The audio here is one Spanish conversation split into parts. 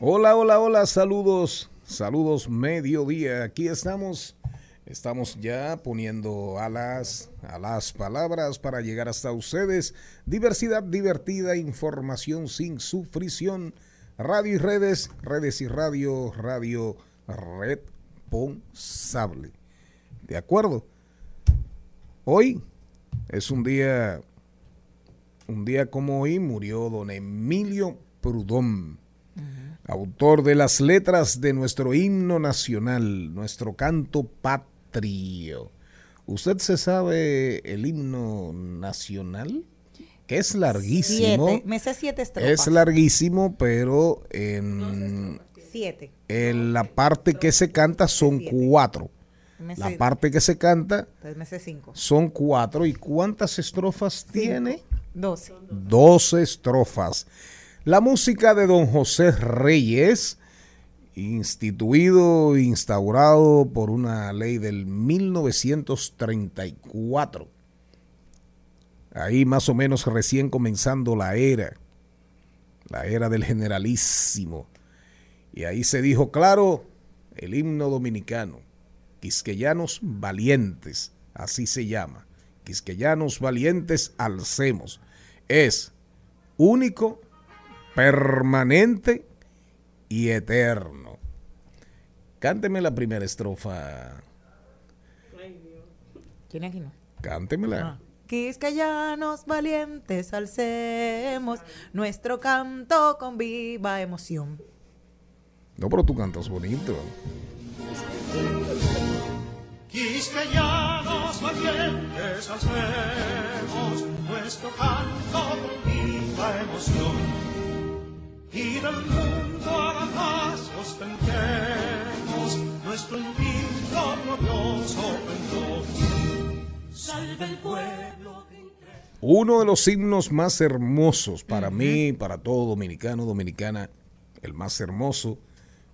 Hola, hola, hola, saludos, saludos mediodía. Aquí estamos, estamos ya poniendo alas a las palabras para llegar hasta ustedes. Diversidad divertida, información sin sufrición. Radio y redes, redes y radio, radio responsable. ¿De acuerdo? Hoy es un día, un día como hoy murió don Emilio Prudón, autor de las letras de nuestro himno nacional, nuestro canto patrio. ¿Usted se sabe el himno nacional? Que es larguísimo. Siete. Me sé siete estrofas. Es larguísimo, pero en, Siete. en la parte que se canta son cuatro. La parte que se canta son cuatro. ¿Y cuántas estrofas tiene? Doce. Doce estrofas. La música de don José Reyes, instituido, instaurado por una ley del 1934. Ahí más o menos recién comenzando la era, la era del generalísimo. Y ahí se dijo, claro, el himno dominicano, Quisqueyanos Valientes, así se llama. Quisqueyanos Valientes Alcemos. Es único, permanente y eterno. Cánteme la primera estrofa. ¿Quién es aquí no? Cántemela. Ah. Quisqueyanos valientes alcemos nuestro canto con viva emoción. No, pero tú cantas bonito. Quisqueyanos valientes hacemos nuestro canto con viva emoción y del mundo a la paz ostentemos nuestro invicto glorioso pendón. Salve el pueblo de Uno de los himnos más hermosos para mí, para todo dominicano, dominicana, el más hermoso,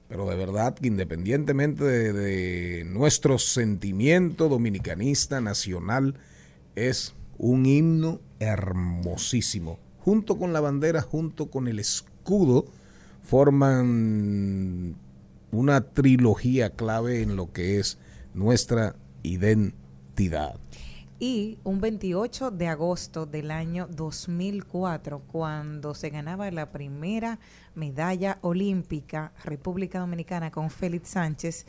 pero de verdad que independientemente de, de nuestro sentimiento dominicanista nacional, es un himno hermosísimo. Junto con la bandera, junto con el escudo, forman una trilogía clave en lo que es nuestra identidad. Y un 28 de agosto del año 2004, cuando se ganaba la primera medalla olímpica República Dominicana con Félix Sánchez,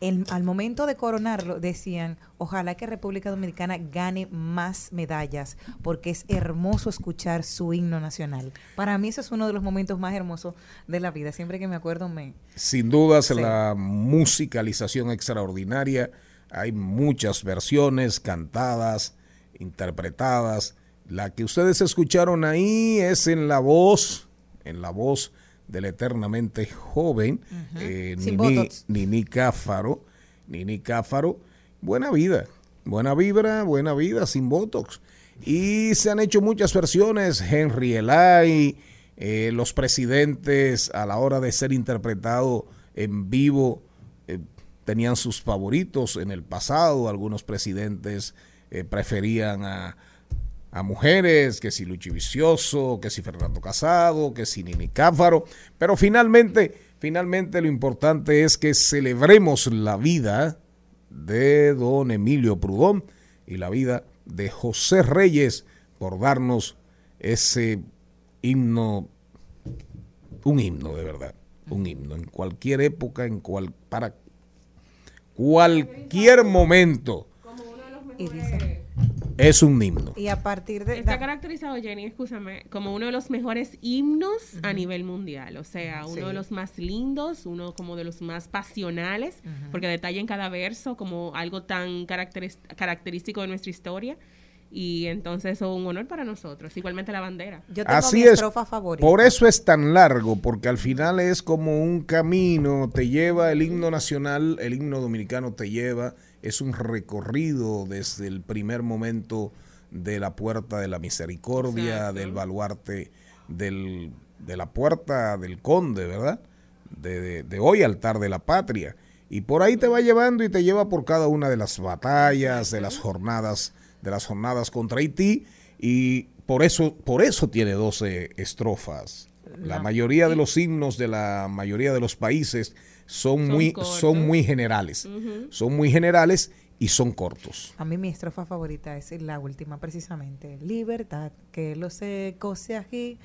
el- al momento de coronarlo decían, ojalá que República Dominicana gane más medallas, porque es hermoso escuchar su himno nacional. Para mí eso es uno de los momentos más hermosos de la vida. Siempre que me acuerdo me... Sin dudas, Sí. la musicalización extraordinaria. Hay muchas versiones cantadas, interpretadas. La que ustedes escucharon ahí es en la voz, en la voz del eternamente joven eh, Sin Nini, Cáfaro. Nini Cáfaro. Buena vida, buena vibra, buena vida, sin botox. Y se han hecho muchas versiones. Henry Elay, eh, los presidentes a la hora de ser interpretado en vivo eh, tenían sus favoritos en el pasado. Algunos presidentes preferían a, a mujeres, que si Luchi Vicioso, que si Fernando Casado, que si Nini Cáfaro. Pero finalmente, finalmente lo importante es que celebremos la vida de don Emilio Prudón y la vida de José Reyes por darnos ese himno, un himno de verdad. un himno. En cualquier época, en cual, para cualquier momento Y dice, es un himno. y a partir de... Está caracterizado, Jenny, escúchame, como uno de los mejores himnos a nivel mundial. O sea, uno Sí. de los más lindos, uno como de los más pasionales, porque detalla en cada verso como algo tan característico de nuestra historia. Y entonces eso es un honor para nosotros. Igualmente la bandera. yo tengo Así mi es. estrofa favorita. Por eso es tan largo, porque al final es como un camino, te lleva el himno nacional, el himno dominicano te lleva, es un recorrido desde el primer momento de la puerta de la misericordia, Exacto. del baluarte, del, de la puerta del conde, ¿verdad? De, de- de hoy altar de la patria. Y por ahí te va llevando y te lleva por cada una de las batallas, de las jornadas, de las jornadas contra Haití. Y por eso, por eso tiene 12 estrofas. La mayoría de los himnos de la mayoría de los países son, Son muy, cortos. son muy generales. Son muy generales y son cortos. A mí mi estrofa favorita es la última precisamente. Libertad, que los ecos se aquí.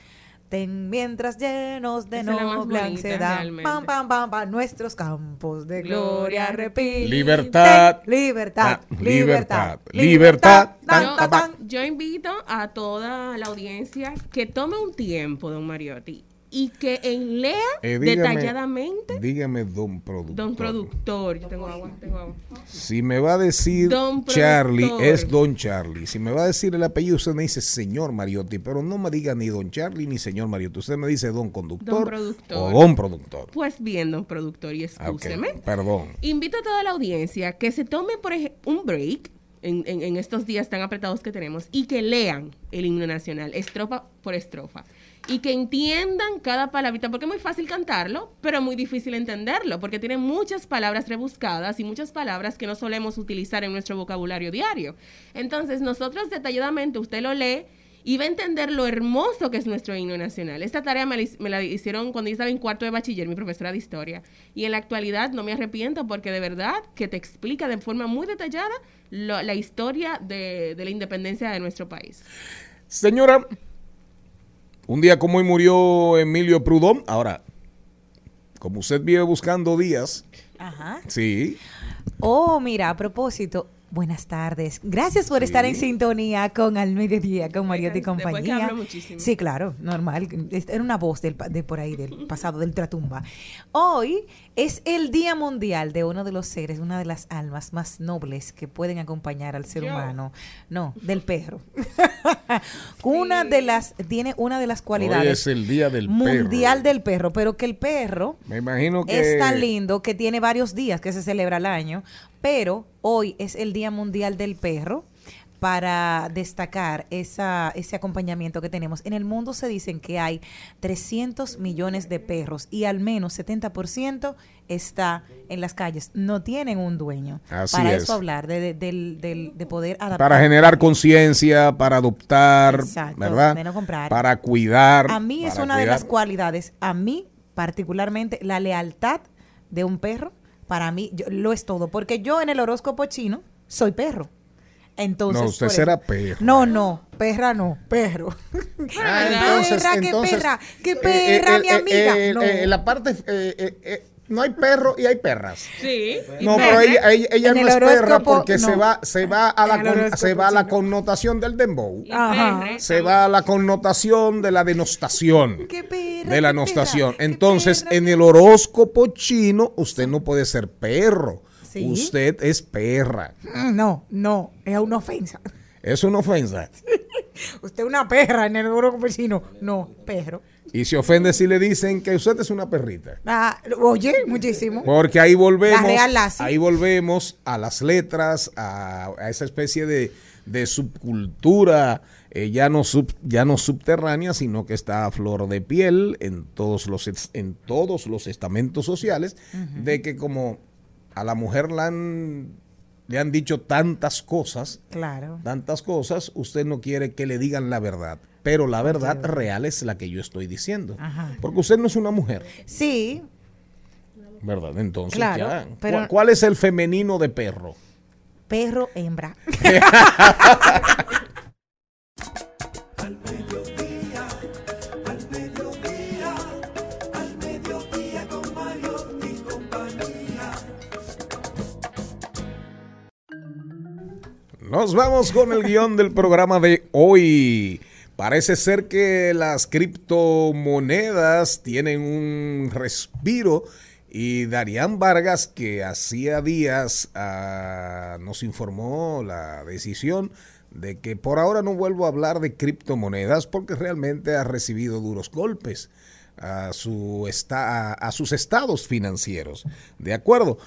Ten mientras llenos de noble ansiedad. Pam, pam, pam, pam, nuestros campos de gloria repiten. Libertad. Libertad. Ah, Libertad. libertad, libertad, Tan, Yo, tan, tan. yo invito a toda la audiencia que tome un tiempo, don Mariotti, y que en lea Eh, dígame- detalladamente. Dígame, don productor. Don productor, yo tengo agua, tengo agua. Si me va a decir Don Charlie, productor. es Don Charlie. Si me va a decir el apellido, usted me dice señor Mariotti, pero no me diga ni Don Charlie ni señor Mariotti. Usted me dice Don Conductor Don productor. o Don Productor. Pues bien, don productor, y escúcheme. Perdón. Invito a toda la audiencia que se tome, por un break en, en- en estos días tan apretados que tenemos y que lean el himno nacional, estrofa por estrofa. Y que entiendan cada palabrita, porque es muy fácil cantarlo, pero muy difícil entenderlo, porque tiene muchas palabras rebuscadas y muchas palabras que no solemos utilizar en nuestro vocabulario diario. Entonces, nosotros detalladamente, usted lo lee y va a entender lo hermoso que es nuestro himno nacional. Esta tarea me la, me la hicieron cuando yo estaba en cuarto de bachiller, mi profesora de historia. Y en la actualidad no me arrepiento porque de verdad que te explica de forma muy detallada lo- la historia de, de la independencia de nuestro país. Señora, un día como hoy murió Emilio Prudón. Ahora, como usted vive buscando días, Ajá. sí, Oh, mira, a propósito, buenas tardes. Gracias por estar en sintonía con Al Mediodía, con Mariotti y que compañía. hablo muchísimo. Sí, claro, normal. Es- Era una voz del, pa- de por ahí, del pasado, del Tratumba. Hoy es el Día Mundial de uno de los seres, una de las almas más nobles que pueden acompañar al ser Yo. humano. No, del perro. una de las, tiene una de las hoy cualidades es el día del mundial perro. del perro, pero que el perro Me imagino que es tan lindo que tiene varios días que se celebra al año, pero hoy es el Día Mundial del Perro para destacar esa, ese acompañamiento que tenemos. En el mundo se dicen que hay 300 millones de perros y al menos 70% está en las calles. No tienen un dueño. Así para es. eso hablar, de, poder adaptar. para generar conciencia, para adoptar, Exacto, ¿verdad? de no comprar. Para cuidar. A mí es una de las cualidades, a mí particularmente, la lealtad de un perro, para mí yo- lo es todo, porque yo en el horóscopo chino soy perro. Entonces, No, usted será perro. No, no, perra no, perro. Ah, entonces, Perra, qué entonces, perra, qué eh, perra, eh, mi eh, amiga. eh, No. eh, la parte, eh, eh, eh, no hay perro y hay perras. Sí. No, pero ella, ella, no el es perra porque se va, se va a la, con- se va a la connotación del dembow. Ajá. Se va a la connotación de la denostación. Qué perra, de la qué nostación. perra, qué Entonces, perra, en qué el horóscopo chino, usted no puede ser perro. Sí. Usted es perra. Mm, No, no, es una ofensa. Es una ofensa. Usted es una perra en el horóscopo chino. No, perro. Y se ofende si le dicen que usted es una perrita. Ah, oye, muchísimo. Porque ahí volvemos, La ahí volvemos a las letras, a, a esa especie de, de subcultura eh, ya, no sub- ya no subterránea, sino que está a flor de piel en todos los, en todos los estamentos sociales, de que como a la mujer la han- le han dicho tantas cosas, Claro. tantas cosas, usted no quiere que le digan la verdad. Pero la verdad real es la que yo estoy diciendo. Ajá. Porque usted no es una mujer. Sí, ¿Verdad? Entonces, Claro, ya. pero- ¿Cuál, cuál es el femenino de perro? perro, hembra. Nos vamos con el guion del programa de hoy. Parece ser que las criptomonedas tienen un respiro y Darían Vargas, que hacía días ah, nos informó la decisión de que por ahora no vuelvo a hablar de criptomonedas porque realmente ha recibido duros golpes a, su a sus estados financieros. ¿De acuerdo?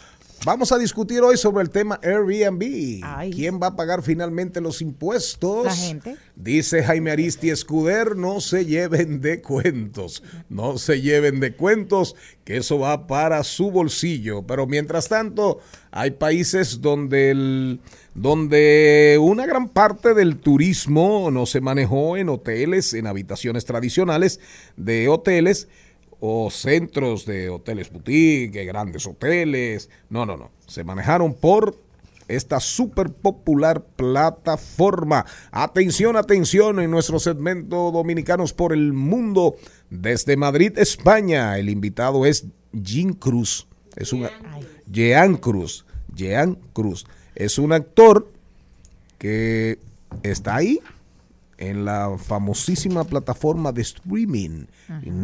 Vamos a discutir hoy sobre el tema Airbnb. Ay. ¿Quién va a pagar finalmente los impuestos? La gente. Dice Jaime Aristi Escuder, no se lleven de cuentos, no se lleven de cuentos, que eso va para su bolsillo. Pero mientras tanto, hay países donde, el- donde una gran parte del turismo no se manejó en hoteles, en habitaciones tradicionales de hoteles o centros de hoteles boutique, grandes hoteles. No, no, no. Se manejaron por esta súper popular plataforma. Atención, atención en nuestro segmento Dominicanos por el Mundo. Desde Madrid, España, el invitado es Jean Cruz. Es un Jean Cruz. Jean Cruz. Es un actor que está ahí en la famosísima plataforma de streaming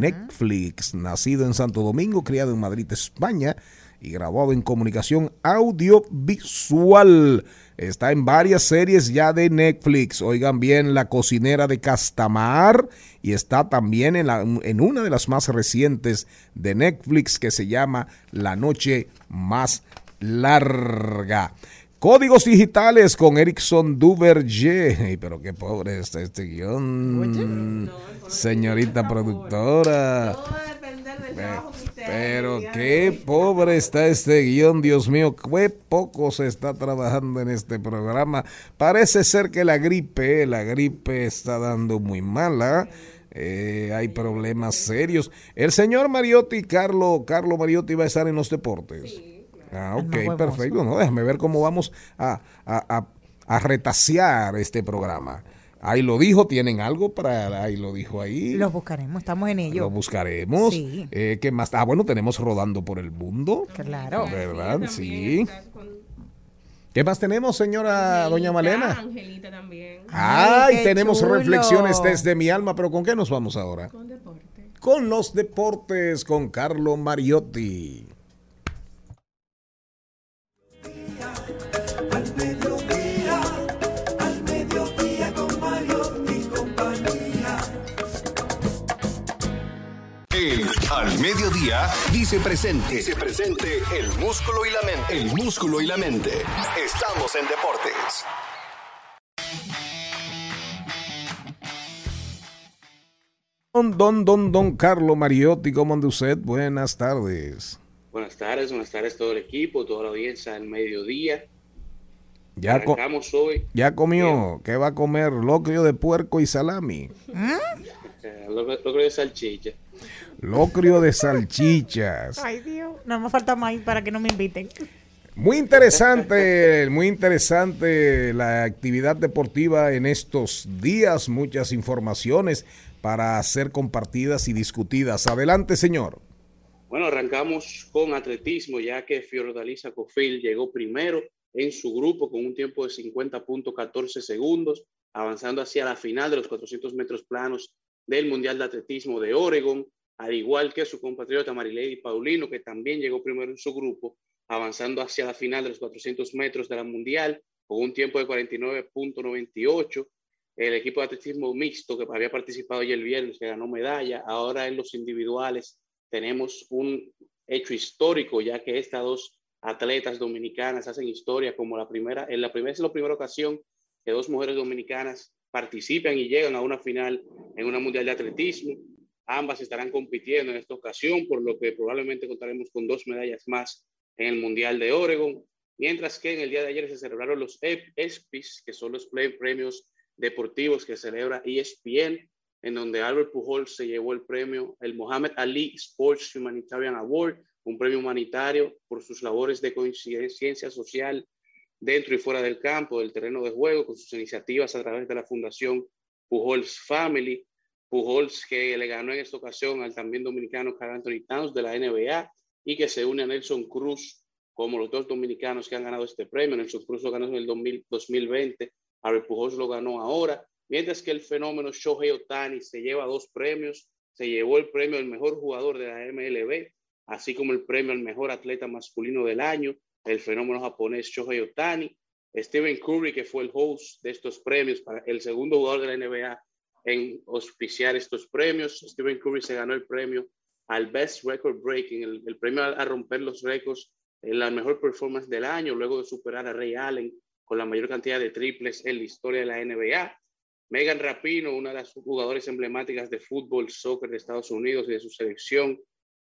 Netflix, nacido en Santo Domingo, criado en Madrid, España y grabado en comunicación audiovisual. Está en varias series ya de Netflix. Oigan bien, La cocinera de Castamar y está también en, la- en una de las más recientes de Netflix que se llama La noche más larga. Códigos digitales con Erickson Duverger. Pero qué pobre está este guion. Señorita productora. Todo va a depender del Pe- trabajo que usted Pero qué pobre está este guion, Dios mío, qué poco se está trabajando en este programa. Parece ser que la gripe, la gripe está dando muy mala. eh, hay problemas serios. El señor Mariotti, Carlo, Carlo Mariotti va a estar en los deportes. Ah, más ok, perfecto. No, déjame ver cómo vamos a, a, a, a retasear este programa. Ahí lo dijo, tienen algo para, ahí lo dijo ahí. Los buscaremos, estamos en ello. Lo buscaremos. Sí. Eh, ¿Qué más? Ah, bueno, tenemos rodando por el mundo. Claro. ¿Verdad? Sí. ¿Qué más tenemos, señora doña Malena? Angelita también. Ay, tenemos chulo. reflexiones desde mi alma, pero ¿con qué nos vamos ahora? Con deporte. Con los deportes, con Carlo Mariotti. Al Mediodía dice presente. Dice presente el músculo y la mente. El músculo y la mente. Estamos en deportes. Don, don, don, don Carlo Mariotti, ¿cómo anda usted? Buenas tardes. Buenas tardes, buenas tardes todo el equipo, toda la audiencia del mediodía. ¿Ya, co- Arrancamos hoy, ya comió? ¿Qué va a comer? Locrio de puerco y salami. eh, lo, lo creo de salchicha. Locrio de salchichas. Ay, Dios. No me falta más para que no me inviten. Muy interesante, muy interesante la actividad deportiva en estos días. Muchas informaciones para ser compartidas y discutidas. Adelante, señor. Bueno, arrancamos con atletismo, ya que Fiordalisa Cofil llegó primero en su grupo con un tiempo de 50.14 segundos, avanzando hacia la final de los 400 metros planos del Mundial de Atletismo de Oregon, al igual que su compatriota Marilady Paulino, que también llegó primero en su grupo, avanzando hacia la final de los 400 metros de la Mundial con un tiempo de 49.98. El equipo de atletismo mixto que había participado ya el viernes, que ganó medalla, ahora en los individuales tenemos un hecho histórico, ya que estas dos atletas dominicanas hacen historia como la primera, en la primera es la primera ocasión que dos mujeres dominicanas participan y llegan a una final en una mundial de atletismo. Ambas estarán compitiendo en esta ocasión, por lo que probablemente contaremos con dos medallas más en el Mundial de Oregon. Mientras que en el día de ayer se celebraron los ESPYs, que son los pre- premios deportivos que celebra E ESPN, en donde Albert Pujols se llevó el premio, el Muhammad Ali Sports Humanitarian Award, un premio humanitario por sus labores de conciencia social dentro y fuera del campo, del terreno de juego, con sus iniciativas a través de la Fundación Pujols Family. Pujols que le ganó en esta ocasión al también dominicano Carl Anthony Towns de la NBA y que se une a Nelson Cruz como los dos dominicanos que han ganado este premio. Nelson Cruz lo ganó en el 2020, Albert Pujols lo ganó ahora, mientras que el fenómeno Shohei Otani se lleva dos premios, se llevó el premio al mejor jugador de la MLB, así como el premio al mejor atleta masculino del año, el fenómeno japonés Shohei Otani, Stephen Curry, que fue el host de estos premios, para el segundo jugador de la NBA en auspiciar estos premios. Stephen Curry se ganó el premio al Best Record Breaking, el, premio a, romper los récords en la mejor performance del año, luego de superar a Ray Allen con la mayor cantidad de triples en la historia de la NBA. Megan Rapino, una de las jugadoras emblemáticas de fútbol, soccer de Estados Unidos y de su selección,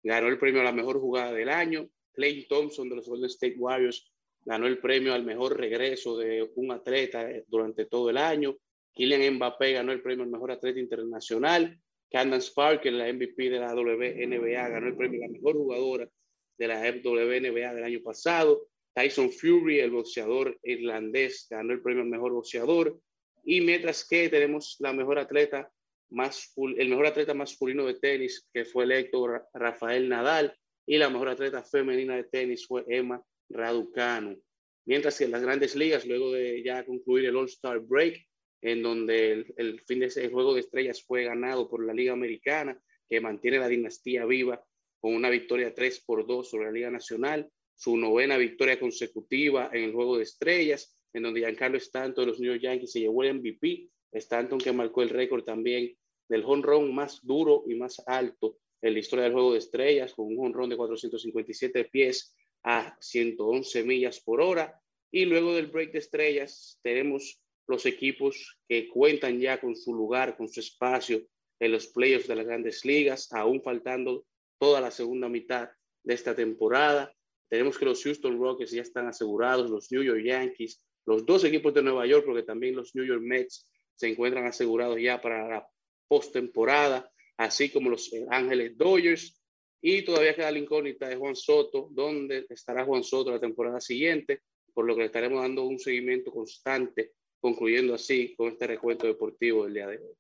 ganó el premio a la mejor jugada del año. Clay Thompson de los Golden State Warriors ganó el premio al mejor regreso de un atleta durante todo el año. Kylian Mbappé ganó el premio al mejor atleta internacional. Candace Parker, la MVP de la WNBA, ganó el premio a la mejor jugadora de la WNBA del año pasado. Tyson Fury, el boxeador irlandés, ganó el premio al mejor boxeador. Y mientras que tenemos la mejor atleta el mejor atleta masculino de tenis, que fue electo Rafael Nadal, y la mejor atleta femenina de tenis fue Emma Raducanu. Mientras que en las grandes ligas, luego de ya concluir el All-Star Break, en donde el, fin de ese juego de estrellas fue ganado por la Liga Americana, que mantiene la dinastía viva con una victoria 3 por 2 sobre la Liga Nacional, su novena victoria consecutiva en el juego de estrellas, en donde Giancarlo Stanton de los New York Yankees se llevó el MVP, Stanton que marcó el récord también del run más duro y más alto en la historia del juego de estrellas, con un run de 457 pies a 111 millas por hora. Y luego del break de estrellas tenemos los equipos que cuentan ya con su lugar, con su espacio en los playoffs de las grandes ligas, aún faltando toda la segunda mitad de esta temporada. Tenemos que los Houston Rockets ya están asegurados, los New York Yankees, los dos equipos de Nueva York, porque también los New York Mets se encuentran asegurados ya para la postemporada, así como los Ángeles Dodgers y todavía queda la incógnita de Juan Soto, dónde estará Juan Soto la temporada siguiente, por lo que le estaremos dando un seguimiento constante, concluyendo así con este recuento deportivo del día de hoy.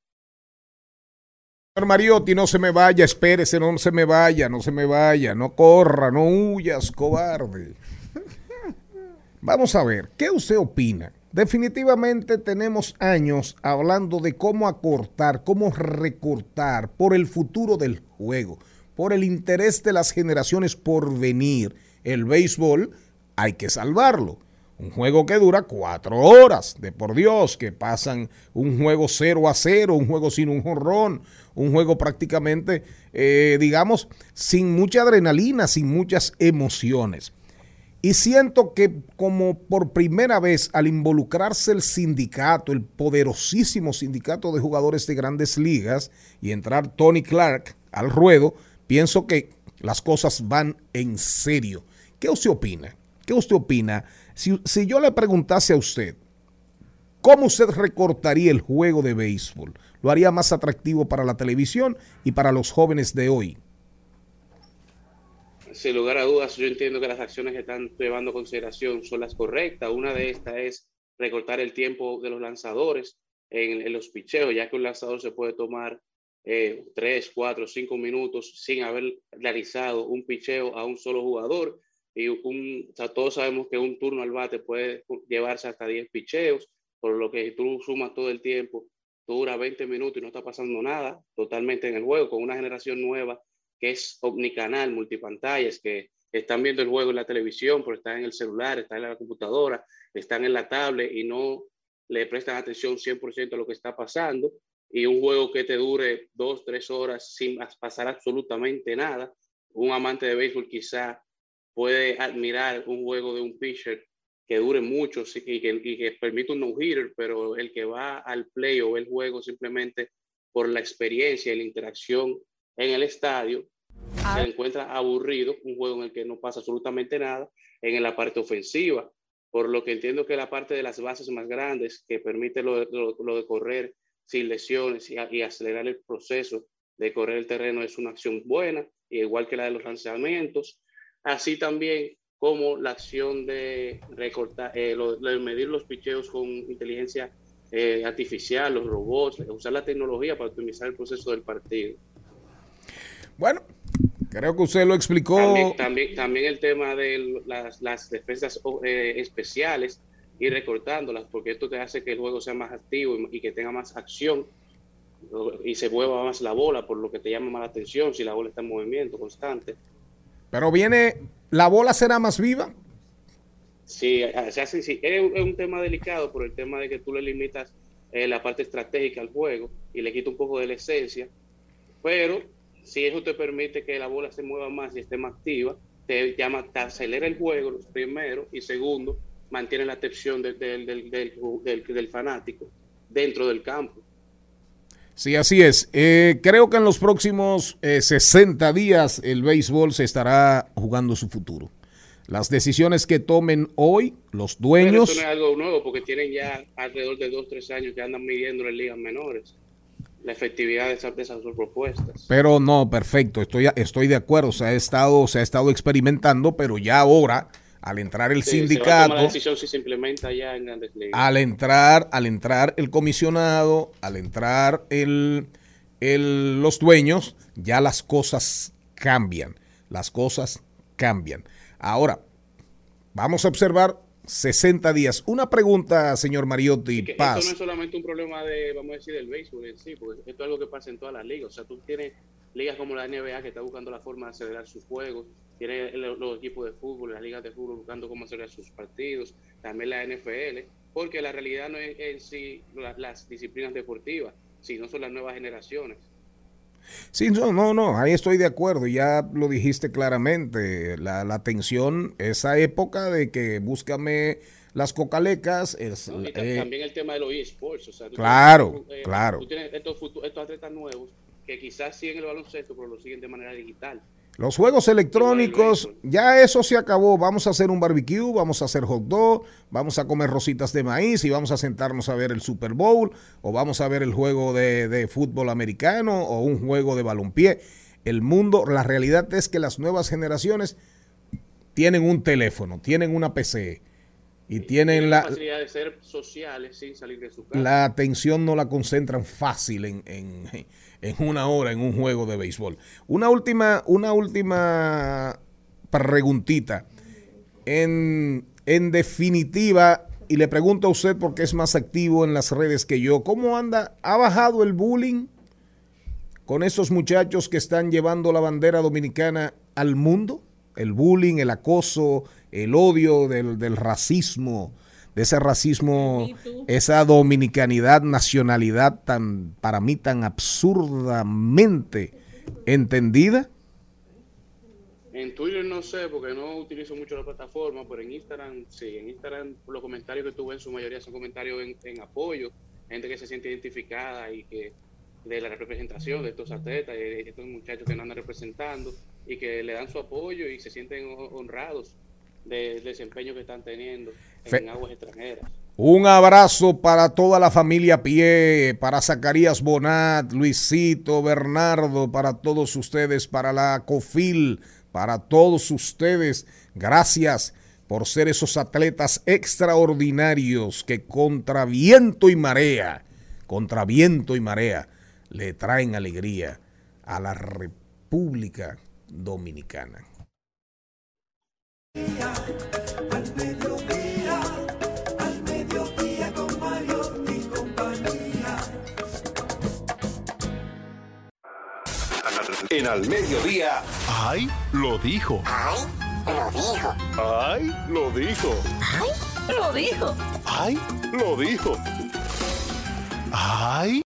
Señor Mariotti, no se me vaya, espérese, no se me vaya, no se me vaya, no corra, no huyas, cobarde. Vamos a ver, ¿qué usted opina? Definitivamente tenemos años hablando de cómo acortar, cómo recortar por el futuro del juego por el interés de las generaciones por venir. El béisbol hay que salvarlo. Un juego que dura cuatro horas, de por Dios, que pasan un juego cero a cero, un juego sin un jorrón, un juego prácticamente, eh, digamos, sin mucha adrenalina, sin muchas emociones. Y siento que como por primera vez al involucrarse el sindicato, el poderosísimo sindicato de jugadores de grandes ligas, y entrar Tony Clark al ruedo, pienso que las cosas van en serio. ¿Qué usted opina? ¿Qué usted opina? Si, si yo le preguntase a usted, ¿cómo usted recortaría el juego de béisbol? ¿Lo haría más atractivo para la televisión y para los jóvenes de hoy? Sin lugar a dudas, yo entiendo que las acciones que están llevando consideración son las correctas. Una de estas es recortar el tiempo de los lanzadores en, en los picheos, ya que un lanzador se puede tomar eh, tres, cuatro, cinco minutos sin haber realizado un picheo a un solo jugador. Y un, todos sabemos que un turno al bate puede llevarse hasta 10 picheos, por lo que si tú sumas todo el tiempo, dura 20 minutos y no está pasando nada totalmente en el juego, con una generación nueva que es omnicanal, multipantallas, que están viendo el juego en la televisión, pero están en el celular, están en la computadora, están en la tablet y no le prestan atención 100% a lo que está pasando y un juego que te dure dos, tres horas sin pasar absolutamente nada. Un amante de béisbol quizá puede admirar un juego de un pitcher que dure mucho y que, y que permite un no-hitter, pero el que va al play o el juego simplemente por la experiencia y la interacción en el estadio, se ah. encuentra aburrido, un juego en el que no pasa absolutamente nada en la parte ofensiva, por lo que entiendo que la parte de las bases más grandes que permite lo, lo de correr sin lesiones y, acelerar el proceso de correr el terreno es una acción buena, igual que la de los lanzamientos. Así también como la acción de recortar, eh, medir los picheos con inteligencia eh, artificial, los robots, usar la tecnología para optimizar el proceso del partido. Bueno, Creo que usted lo explicó. También, también, también el tema de las, las defensas eh, especiales y recortándolas, porque esto te hace que el juego sea más activo y, y que tenga más acción y se mueva más la bola, por lo que te llama más la atención si la bola está en movimiento constante. Pero viene, ¿la bola será más viva? Sí, o sea, es, un- tema delicado por el tema de que tú le limitas eh, la parte estratégica al juego y le quita un poco de la esencia, pero si eso te permite que la bola se mueva más y esté más activa, te llama, te acelera el juego, primero, y segundo, mantiene la atención del, del- del fanático dentro del campo. Sí, así es. Eh, creo que en los próximos eh, 60 días el béisbol se estará jugando su futuro. Las decisiones que tomen hoy los Pero dueños, esto no es algo nuevo porque tienen ya alrededor de dos, tres años que andan midiendo en ligas menores la efectividad de esas, de esas dos propuestas. pero no, perfecto, estoy, estoy de acuerdo, se ha, estado, se ha estado experimentando, pero ya ahora, al entrar el Sí, sindicato, la decisión si se implementa ya en grandes ligas. al entrar, al entrar el comisionado, al entrar el, el- los dueños, ya las cosas cambian. Las cosas cambian. Ahora, vamos a observar 60 días. Una pregunta, señor Mariotti que Paz. esto no es solamente un problema de, vamos a decir, del béisbol en sí, porque esto es algo que pasa en todas las ligas. O sea, tú tienes ligas como la NBA que está buscando la forma de acelerar sus juegos, tiene los, equipos de fútbol, las ligas de fútbol buscando cómo acelerar sus partidos, también la NFL, porque la realidad no es en sí la- las disciplinas deportivas, sino son las nuevas generaciones. Sí, no, no, no, ahí estoy de acuerdo, ya lo dijiste claramente, la, la tensión, esa época de que búscame las cocalecas, eh, también el tema de los eSports. O sea, tú Claro, tienes, claro. Tú tienes estos, estos atletas nuevos que quizás siguen el baloncesto, pero lo siguen de manera digital. Los juegos electrónicos, ya eso se acabó. Vamos a hacer un barbecue, vamos a hacer hot dog, vamos a comer rositas de maíz y vamos a sentarnos a ver el Super Bowl o vamos a ver el juego de, de fútbol americano o un juego de balompié. El mundo, la realidad es que las nuevas generaciones tienen un teléfono, tienen una PC y tienen la la, facilidad de ser sociales sin salir de su casa. la atención no la concentran fácil en, en- en una hora en un juego de béisbol. Una última, una última preguntita. En, en definitiva, y le pregunto a usted porque es más activo en las redes que yo, ¿cómo anda? ¿Ha bajado el bullying con esos muchachos que están llevando la bandera dominicana al mundo? El bullying, el acoso, el odio del, del racismo, de ese racismo, esa dominicanidad, nacionalidad tan, para mí tan absurdamente entendida. En Twitter no sé, porque no utilizo mucho la plataforma, pero en Instagram sí. En Instagram los comentarios que tuve en su mayoría son comentarios en, en apoyo, gente que se siente identificada y que de la representación de estos atletas, y de estos muchachos que nos andan representando y que le dan su apoyo y se sienten ho- honrados del desempeño que están teniendo Fe- en aguas extranjeras. Un abrazo para toda la familia Pie, para Zacarías Bonat, Luisito, Bernardo, para todos ustedes, para la COFIL, para todos ustedes. Gracias por ser esos atletas extraordinarios que contra viento y marea, contra viento y marea, le traen alegría a la República Dominicana. Al mediodía, al mediodía con Mario y compañía. En al mediodía, ¡Ay! Lo dijo. ¡Ay! Lo dijo. ¡Ay! Lo dijo. ¡Ay! Lo dijo. ¡Ay! Lo dijo. ¡Ay!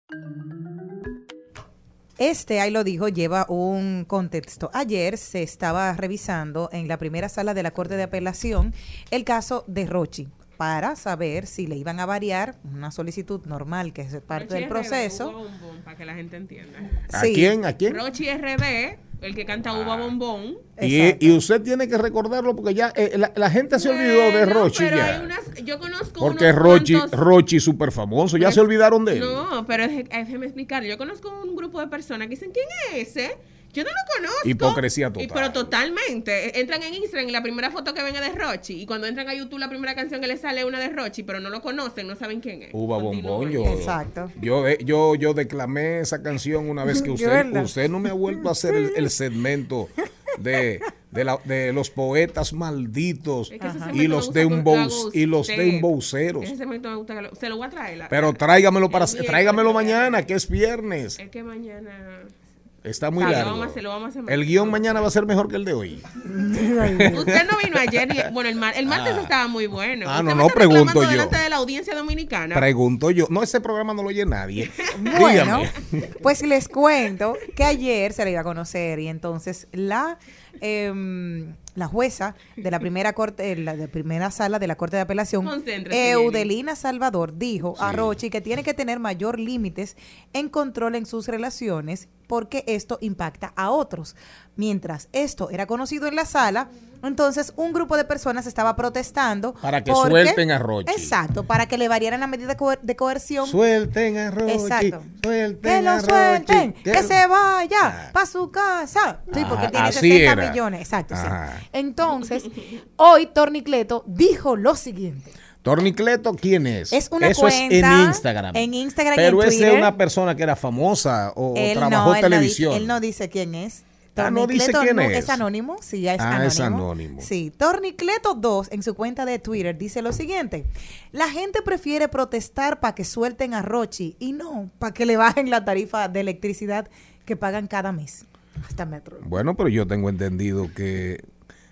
Este, ahí lo dijo, lleva un contexto. Ayer se estaba revisando en la primera sala de la Corte de Apelación el caso de Rochi para saber si le iban a variar una solicitud normal que es parte del Rochi proceso. Bombón, para que la gente entienda. ¿A Sí. quién? ¿A quién? Rochi RB, el que canta Uva Bombón. Y, y usted tiene que recordarlo porque ya eh, la, la gente se olvidó de Rochi pero ya. hay unas- yo conozco Porque unos Rochi, cuantos- Rochi súper famoso, ya Pero se olvidaron de él. No, pero es- déjeme explicarle. Yo conozco un grupo de personas que dicen, ¿quién es ese? Yo no lo conozco. Hipocresía Y- total. pero totalmente. Entran en Instagram y la primera foto que ven es de Rochi. Y cuando entran a YouTube, la primera canción que les sale es una de Rochi, pero no lo conocen, no saben quién es. Uva bombón, yo, Exacto. yo, de- yo, yo declamé esa canción una vez que usted, usted no me ha vuelto a hacer el, el segmento de, de, la- de los poetas malditos Es que ese y los de un haga y los de embouceros. Ese segmento me gusta que lo- se lo voy a traer. la- Pero tráigamelo para tráigamelo mañana, que es viernes. Es que mañana. Está muy lo largo. vamos a hacer, lo vamos a hacer El guion mañana va a ser mejor que el de hoy. Usted no vino ayer. ni- bueno, el, mar- el martes Ah. estaba muy bueno. Ah, no, no, pregunto yo. delante de la audiencia dominicana. Pregunto yo. No, ese programa no lo oye nadie. Bueno, Dígame. pues les cuento que ayer se le iba a conocer y entonces la em, la jueza de la primera corte, eh, la de primera sala de la Corte de Apelación, Eudelina Salvador, dijo a Rochi que tiene que tener mayor límites en control en sus relaciones porque esto impacta a otros. Mientras esto era conocido en la sala, entonces un grupo de personas estaba protestando Para que porque- suelten a Rochi. Exacto, para que le variaran la medida de coer- de coerción Suelten a Rochi. Exacto. Suelten que lo Rochi. suelten, que, Que- se vaya para su casa. Sí, porque tiene así 60 era. millones. Exacto, sí. Entonces, hoy Tornicleto dijo lo siguiente. Tornicleto, ¿quién es? Es una Eso es cuenta en Instagram. en Instagram y Pero en es de Twitter. una persona que era famosa o Él trabajó no, no televisión. dice- él no dice quién es. Ah, no dice Tornicleto quién no- es. anónimo, sí, ya es Ah, anónimo. es anónimo. Sí, Tornicleto 2 en su cuenta de Twitter dice lo siguiente: La gente prefiere protestar para que suelten a Rochi y no para que le bajen la tarifa de electricidad que pagan cada mes. Hasta metro. Bueno, pero yo tengo entendido que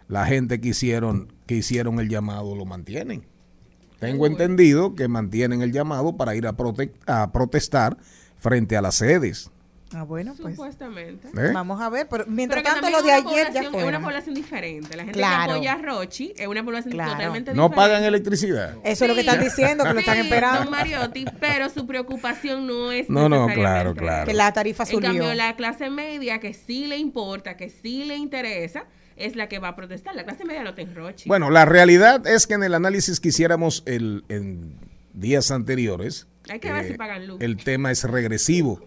la gente que hicieron, que hicieron el llamado lo mantienen. Tengo entendido que mantienen el llamado para ir a, prote- a protestar frente a las sedes. Ah, bueno, pues. Supuestamente. ¿Eh? Vamos a ver, pero mientras Pero tanto lo de ayer ya población- Es fue. una población diferente. La gente Claro. que apoya a Rochi es una población Claro. totalmente No diferente. pagan electricidad. Eso es lo que están diciendo, que lo están esperando. don Mariotti, pero su preocupación no es No, no, claro, claro. Que la tarifa En subió. cambio, la clase media que sí le importa, que sí le interesa, es la que va a protestar. La clase media no Rochi. Bueno, la realidad es que en el análisis que hiciéramos el, en días anteriores, Hay que ver eh, si pagan luz. el tema es regresivo.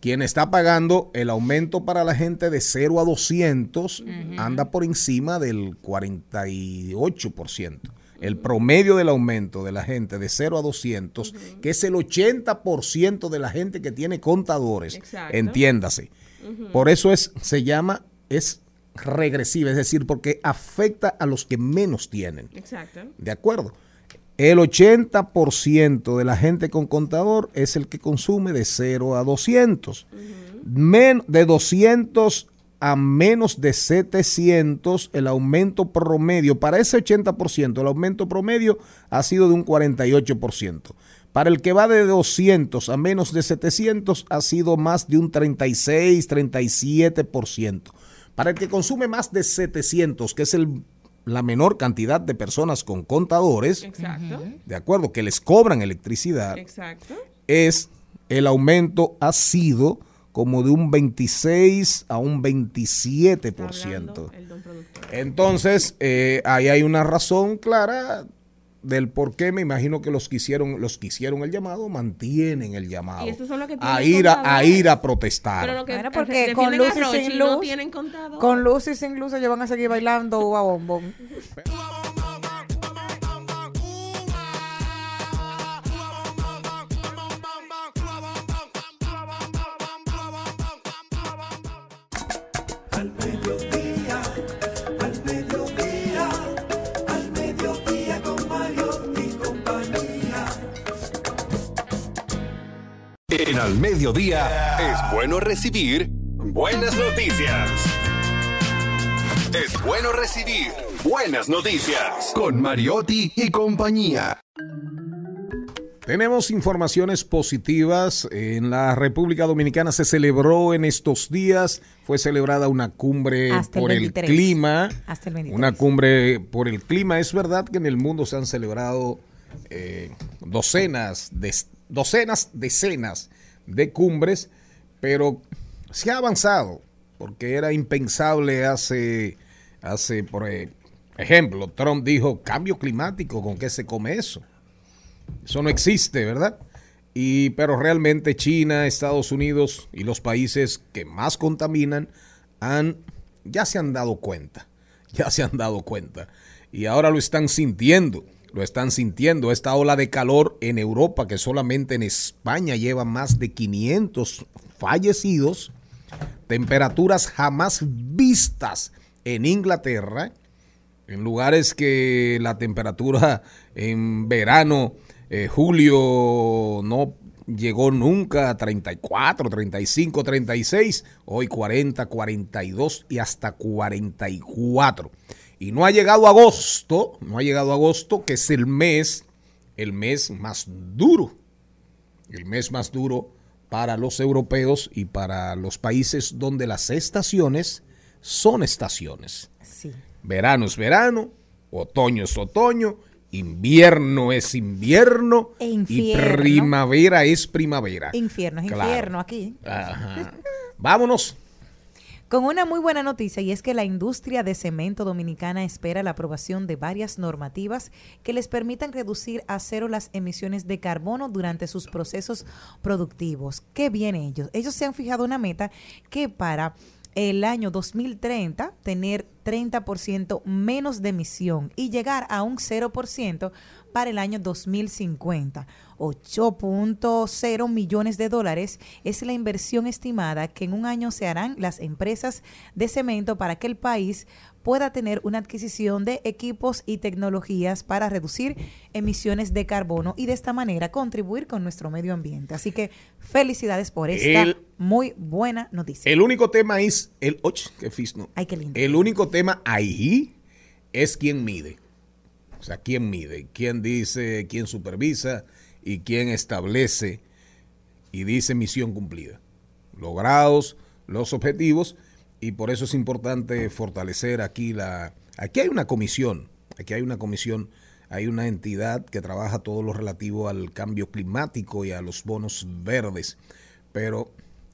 Quien está pagando el aumento para la gente de 0 a 200 anda por encima del 48%. El promedio del aumento de la gente de 0 a 200, que es el 80% de la gente que tiene contadores, Exacto. entiéndase. Por eso es, se llama, es regresiva, es decir, porque afecta a los que menos tienen. Exacto. ¿De acuerdo? El 80% de la gente con contador es el que consume de 0 a 200. Men- de 200 a menos de 700, el aumento promedio, para ese 80%, el aumento promedio ha sido de un 48%. Para el que va de 200 a menos de 700 ha sido más de un 36, 37%. Para el que consume más de 700, que es el, la menor cantidad de personas con contadores, Exacto. de acuerdo, que les cobran electricidad, Exacto. es el aumento ha sido como de un 26 a un 27%. El don productor. Entonces, eh, ahí hay una razón clara del por qué me imagino que los que hicieron, los que hicieron el llamado mantienen el llamado Y esos son los que a ir a, a ir a protestar. Pero lo que Bueno, porque con luz y sin no luz, tienen contador. con luz y sin luz ellos van a seguir bailando uva bombón. En Al Mediodía es bueno recibir buenas noticias. Es bueno recibir buenas noticias con Mariotti y compañía. Tenemos informaciones positivas. En la República Dominicana se celebró en estos días, fue celebrada una cumbre Hasta por el 23. clima. Hasta el 23. Una cumbre por el clima. Es verdad que en el mundo se han celebrado eh, docenas, de, docenas, decenas de cumbres, pero se ha avanzado, porque era impensable hace, hace por eh, ejemplo, Trump dijo, cambio climático, ¿con qué se come eso? Eso no existe, ¿verdad? Y, pero realmente China, Estados Unidos y los países que más contaminan han, ya se han dado cuenta, ya se han dado cuenta. Y ahora lo están sintiendo, lo están sintiendo. Esta ola de calor en Europa, que solamente en España lleva más de 500 fallecidos, temperaturas jamás vistas en Inglaterra, en lugares que la temperatura en verano, eh, julio, no llegó nunca a 34, 35, 36, hoy 40, 42 y hasta 44. Y no ha llegado agosto, no ha llegado agosto, que es el mes, el mes más duro, el mes más duro para los europeos y para los países donde las estaciones son estaciones. Sí. Verano es verano, otoño es otoño, invierno es invierno E y primavera es primavera. Infierno es Claro. infierno aquí. Ajá. Vámonos. Con una muy buena noticia y es que la industria de cemento dominicana espera la aprobación de varias normativas que les permitan reducir a cero las emisiones de carbono durante sus procesos productivos. ¿Qué viene ellos? Ellos se han fijado una meta que para el año 2030 tener 30% menos de emisión y llegar a un 0% para el año 2050. 8.0 millones de dólares es la inversión estimada que en un año se harán las empresas de cemento para que el país pueda tener una adquisición de equipos y tecnologías para reducir emisiones de carbono y de esta manera contribuir con nuestro medio ambiente. Así que felicidades por esta El- muy buena noticia. El único tema es el och, qué fisno. Ay, qué lindo. El único tema ahí es quién mide. O sea, quién mide, quién dice, quién supervisa y quién establece y dice misión cumplida. Logrados los objetivos y por eso es importante fortalecer aquí la... Aquí hay una comisión, aquí hay una comisión, hay una entidad que trabaja todo lo relativo al cambio climático y a los bonos verdes, pero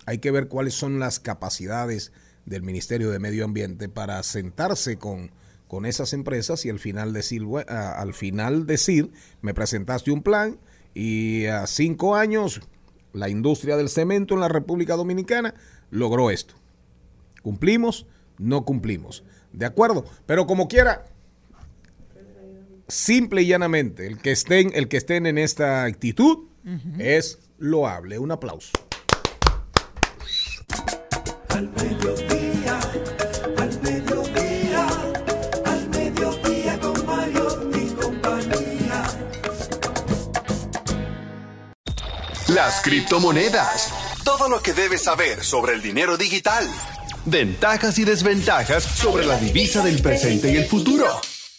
hay que ver cuáles son las capacidades del Ministerio de Medio Ambiente para sentarse con, con esas empresas y al final decir, al final decir, me presentaste un plan y a cinco años la industria del cemento en la República Dominicana logró esto. ¿Cumplimos? No cumplimos. ¿De acuerdo? Pero como quiera, simple y llanamente, el que estén, el que estén en esta actitud es loable. Un aplauso. Al Las criptomonedas. Todo lo que debes saber sobre el dinero digital. Ventajas y desventajas sobre la divisa del presente y el futuro.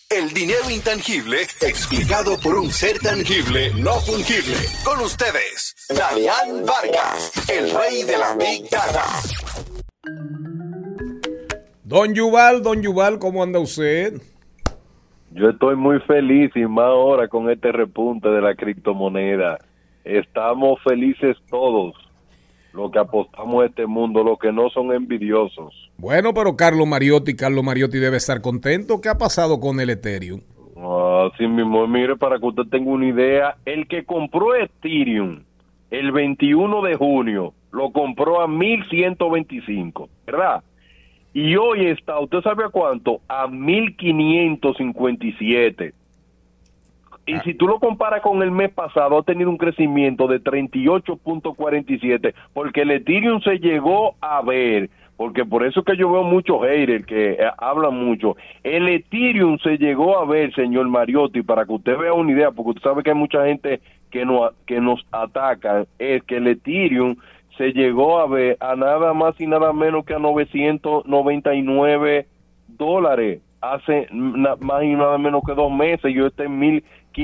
El dinero intangible explicado por un ser tangible no fungible. Con ustedes, Damián Vargas, el rey de la Big Data. Don Yuval, don Yuval, ¿cómo anda usted? Yo estoy muy feliz y más ahora con este repunte de la criptomoneda. Estamos felices todos, los que apostamos a este mundo, los que no son envidiosos. Bueno, pero Carlos Mariotti, Carlos Mariotti debe estar contento. ¿Qué ha pasado con el Ethereum? Así mismo, mire, para que usted tenga una idea, el que compró Ethereum el 21 de junio lo compró a 1125, ¿verdad? Y hoy está, ¿usted sabe a cuánto? A 1557. Y si tú lo comparas con el mes pasado, ha tenido un crecimiento de 38.47, porque el Ethereum se llegó a ver, porque por eso que yo veo muchos haters que eh, hablan mucho. El Ethereum se llegó a ver, señor Mariotti, para que usted vea una idea, porque usted sabe que hay mucha gente que, no, que nos ataca, es que el Ethereum se llegó a ver a nada más y nada menos que a 999 dólares hace más y nada menos que dos meses. Yo estoy en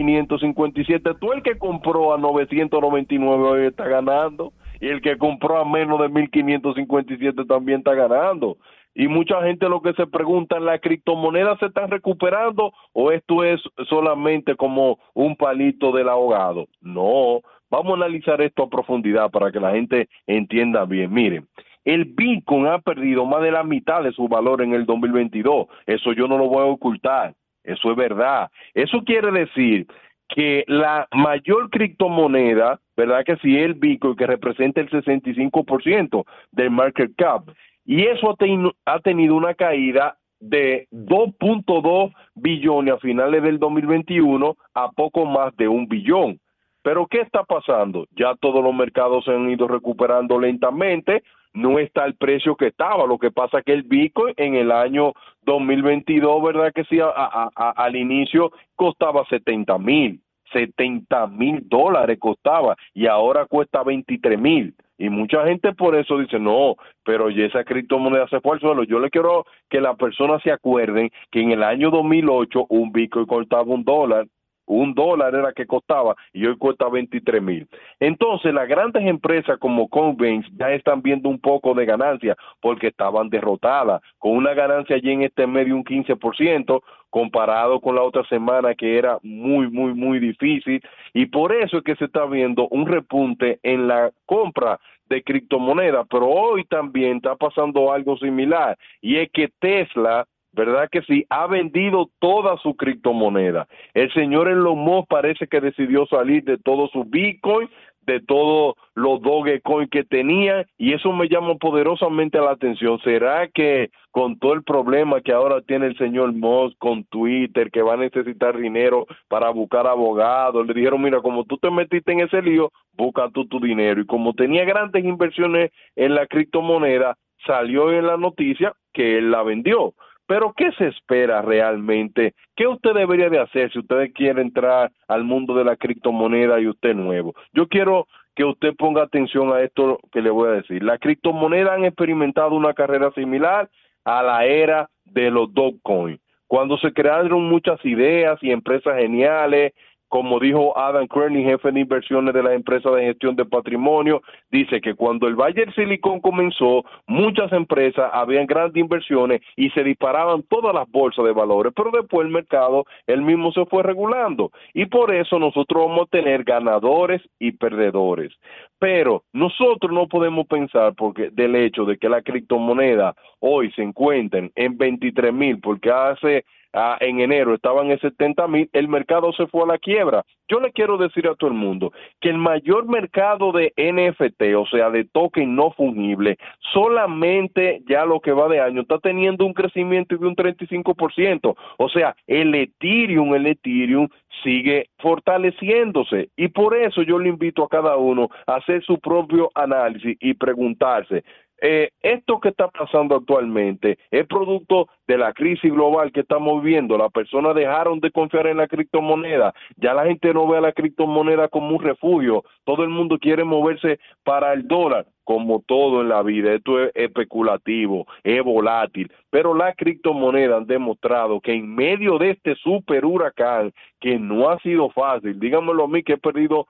1557. Tú el que compró a 999 hoy está ganando. Y el que compró a menos de 1557 también está ganando. Y mucha gente lo que se pregunta, ¿las criptomonedas se están recuperando o esto es solamente como un palito del ahogado? No, vamos a analizar esto a profundidad para que la gente entienda bien. Miren, el Bitcoin ha perdido más de la mitad de su valor en el 2022. Eso yo no lo voy a ocultar. Eso es verdad. Eso quiere decir que la mayor criptomoneda, ¿verdad que sí? El Bitcoin, que representa el 65% del market cap. Y eso ha, ha tenido una caída de 2.2 billones a finales del 2021 a poco más de un billón. Pero ¿qué está pasando? Ya todos los mercados se han ido recuperando lentamente, no está el precio que estaba. Lo que pasa que el Bitcoin en el año 2022, ¿verdad que sí? A- a- al inicio costaba 70 mil, 70 mil dólares costaba y ahora cuesta 23 mil. Y mucha gente por eso dice, no, pero ya esa criptomoneda se fue al suelo. Yo le quiero que las personas se acuerden que en el año 2008 un Bitcoin costaba un dólar un dólar era que costaba y hoy cuesta 23 mil. Entonces, las grandes empresas como Coinbase ya están viendo un poco de ganancia porque estaban derrotadas, con una ganancia allí en este medio un 15%, comparado con la otra semana que era muy, muy, muy difícil. Y por eso es que se está viendo un repunte en la compra de criptomonedas, pero hoy también está pasando algo similar y es que Tesla ¿verdad que sí? Ha vendido toda su criptomoneda. El señor Elon Musk parece que decidió salir de todo su Bitcoin, de todos los Dogecoin que tenía, y eso me llama poderosamente la atención. ¿Será que con todo el problema que ahora tiene el señor Musk con Twitter, que va a necesitar dinero para buscar abogados, le dijeron, mira, como tú te metiste en ese lío, busca tú tu dinero. Y como tenía grandes inversiones en la criptomoneda, salió en la noticia que él la vendió. Pero ¿qué se espera realmente? ¿Qué usted debería de hacer si usted quiere entrar al mundo de la criptomoneda y usted nuevo? Yo quiero que usted ponga atención a esto que le voy a decir. Las criptomonedas han experimentado una carrera similar a la era de los Dogecoin, cuando se crearon muchas ideas y empresas geniales como dijo Adam Kearney, jefe de inversiones de la empresa de gestión de patrimonio, dice que cuando el Valle del Silicón comenzó, muchas empresas habían grandes inversiones y se disparaban todas las bolsas de valores, pero después el mercado él mismo se fue regulando y por eso nosotros vamos a tener ganadores y perdedores. Pero nosotros no podemos pensar porque del hecho de que la criptomoneda hoy se encuentren en 23 mil, porque hace ah, en enero estaban en 70 mil, el mercado se fue a la quiebra. Yo le quiero decir a todo el mundo que el mayor mercado de NFT, o sea, de token no fungible, solamente ya lo que va de año está teniendo un crecimiento de un 35%. O sea, el Ethereum, el Ethereum sigue fortaleciéndose y por eso yo le invito a cada uno a hacer su propio análisis y preguntarse, eh, esto que está pasando actualmente es producto de la crisis global que estamos viviendo. Las personas dejaron de confiar en la criptomoneda. Ya la gente no ve a la criptomoneda como un refugio. Todo el mundo quiere moverse para el dólar, como todo en la vida. Esto es especulativo, es volátil. Pero las criptomonedas han demostrado que en medio de este super huracán, que no ha sido fácil, dígamelo a mí que he perdido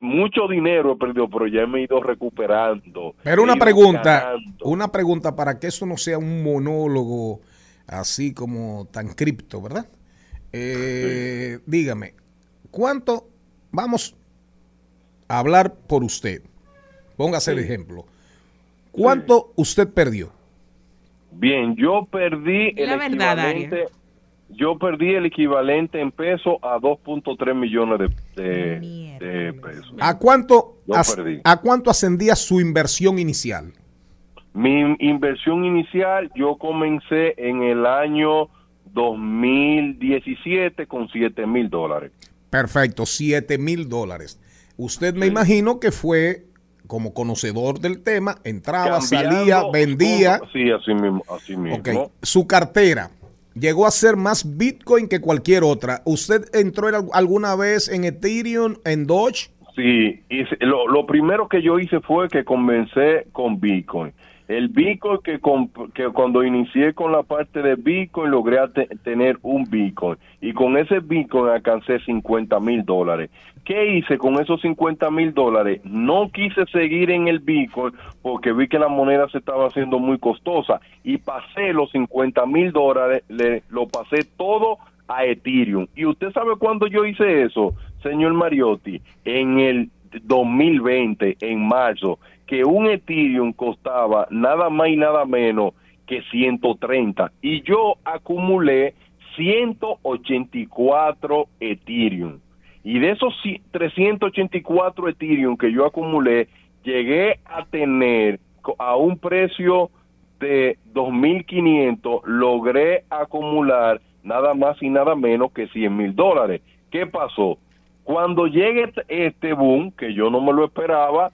mucho dinero he perdido, pero ya me he ido recuperando. Pero una pregunta, ganando. una pregunta para que eso no sea un monólogo así como tan cripto, ¿verdad? Eh, Dígame, ¿cuánto vamos a hablar por usted? Póngase el ejemplo. ¿Cuánto usted perdió? Bien, yo perdí el La verdad, equivalente, yo perdí el equivalente en peso a 2.3 millones de, de- de pesos. ¿A cuánto, Yo as- perdí. ¿A cuánto ascendía su inversión inicial? Mi inversión inicial yo comencé en el año 2017 con 7 mil dólares. Perfecto, 7 mil dólares. Usted me imagino que fue como conocedor del tema, entraba, Cambiando salía, vendía. Sí, así mismo. Así mismo. Ok, su cartera llegó a ser más Bitcoin que cualquier otra. ¿Usted entró en al- alguna vez en Ethereum, en Doge? Sí, hice- lo, lo primero que yo hice fue que comencé con Bitcoin. El Bitcoin que, que cuando inicié con la parte de Bitcoin logré tener un Bitcoin y con ese Bitcoin alcancé 50 mil dólares. ¿Qué hice con esos 50 mil dólares? No quise seguir en el Bitcoin porque vi que la moneda se estaba haciendo muy costosa y pasé los 50 mil dólares, le- lo pasé todo a Ethereum. ¿Y usted sabe cuándo yo hice eso, señor Mariotti? En el 2020, en marzo, que un Ethereum costaba nada más y nada menos que 130. Y yo acumulé 184 Ethereum. Y de esos ci- 384 Ethereum que yo acumulé, llegué a tener a un precio de 2.500, logré acumular nada más y nada menos que 100 mil dólares. ¿Qué pasó? Cuando llegue este- este boom, que yo no me lo esperaba,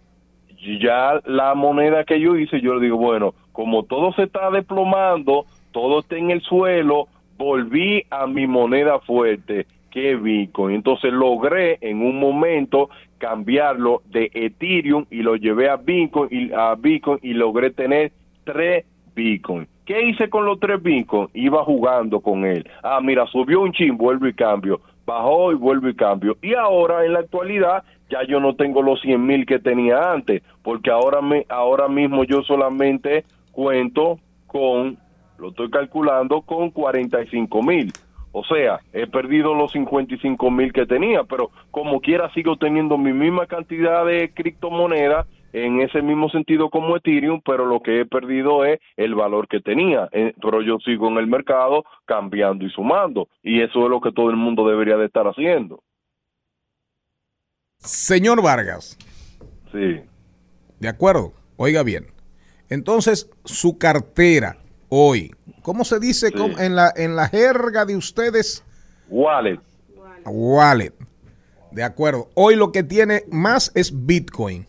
ya la moneda que yo hice, yo le digo, bueno, como todo se está desplomando, todo está en el suelo, volví a mi moneda fuerte, que es Bitcoin. Entonces logré en un momento cambiarlo de Ethereum y lo llevé a Bitcoin y, a Bitcoin y logré tener tres Bitcoin. ¿Qué hice con los tres Bitcoin? Iba jugando con él. Ah, mira, subió un chin, vuelvo y cambio. Bajó y vuelvo y cambio. Y ahora, en la actualidad, ya yo no tengo los 100 mil que tenía antes, porque ahora, me, ahora mismo yo solamente cuento con, lo estoy calculando, con 45 mil. O sea, he perdido los 55 mil que tenía, pero como quiera sigo teniendo mi misma cantidad de criptomonedas en ese mismo sentido como Ethereum, pero lo que he perdido es el valor que tenía. Eh, Pero yo sigo en el mercado cambiando y sumando. Y eso es lo que todo el mundo debería de estar haciendo. Señor Vargas, Sí. de acuerdo, oiga bien. Entonces, su cartera hoy, ¿cómo se dice Sí. ¿Cómo- en, la, en la jerga de ustedes? Wallet. Wallet. De acuerdo. Hoy lo que tiene más es Bitcoin.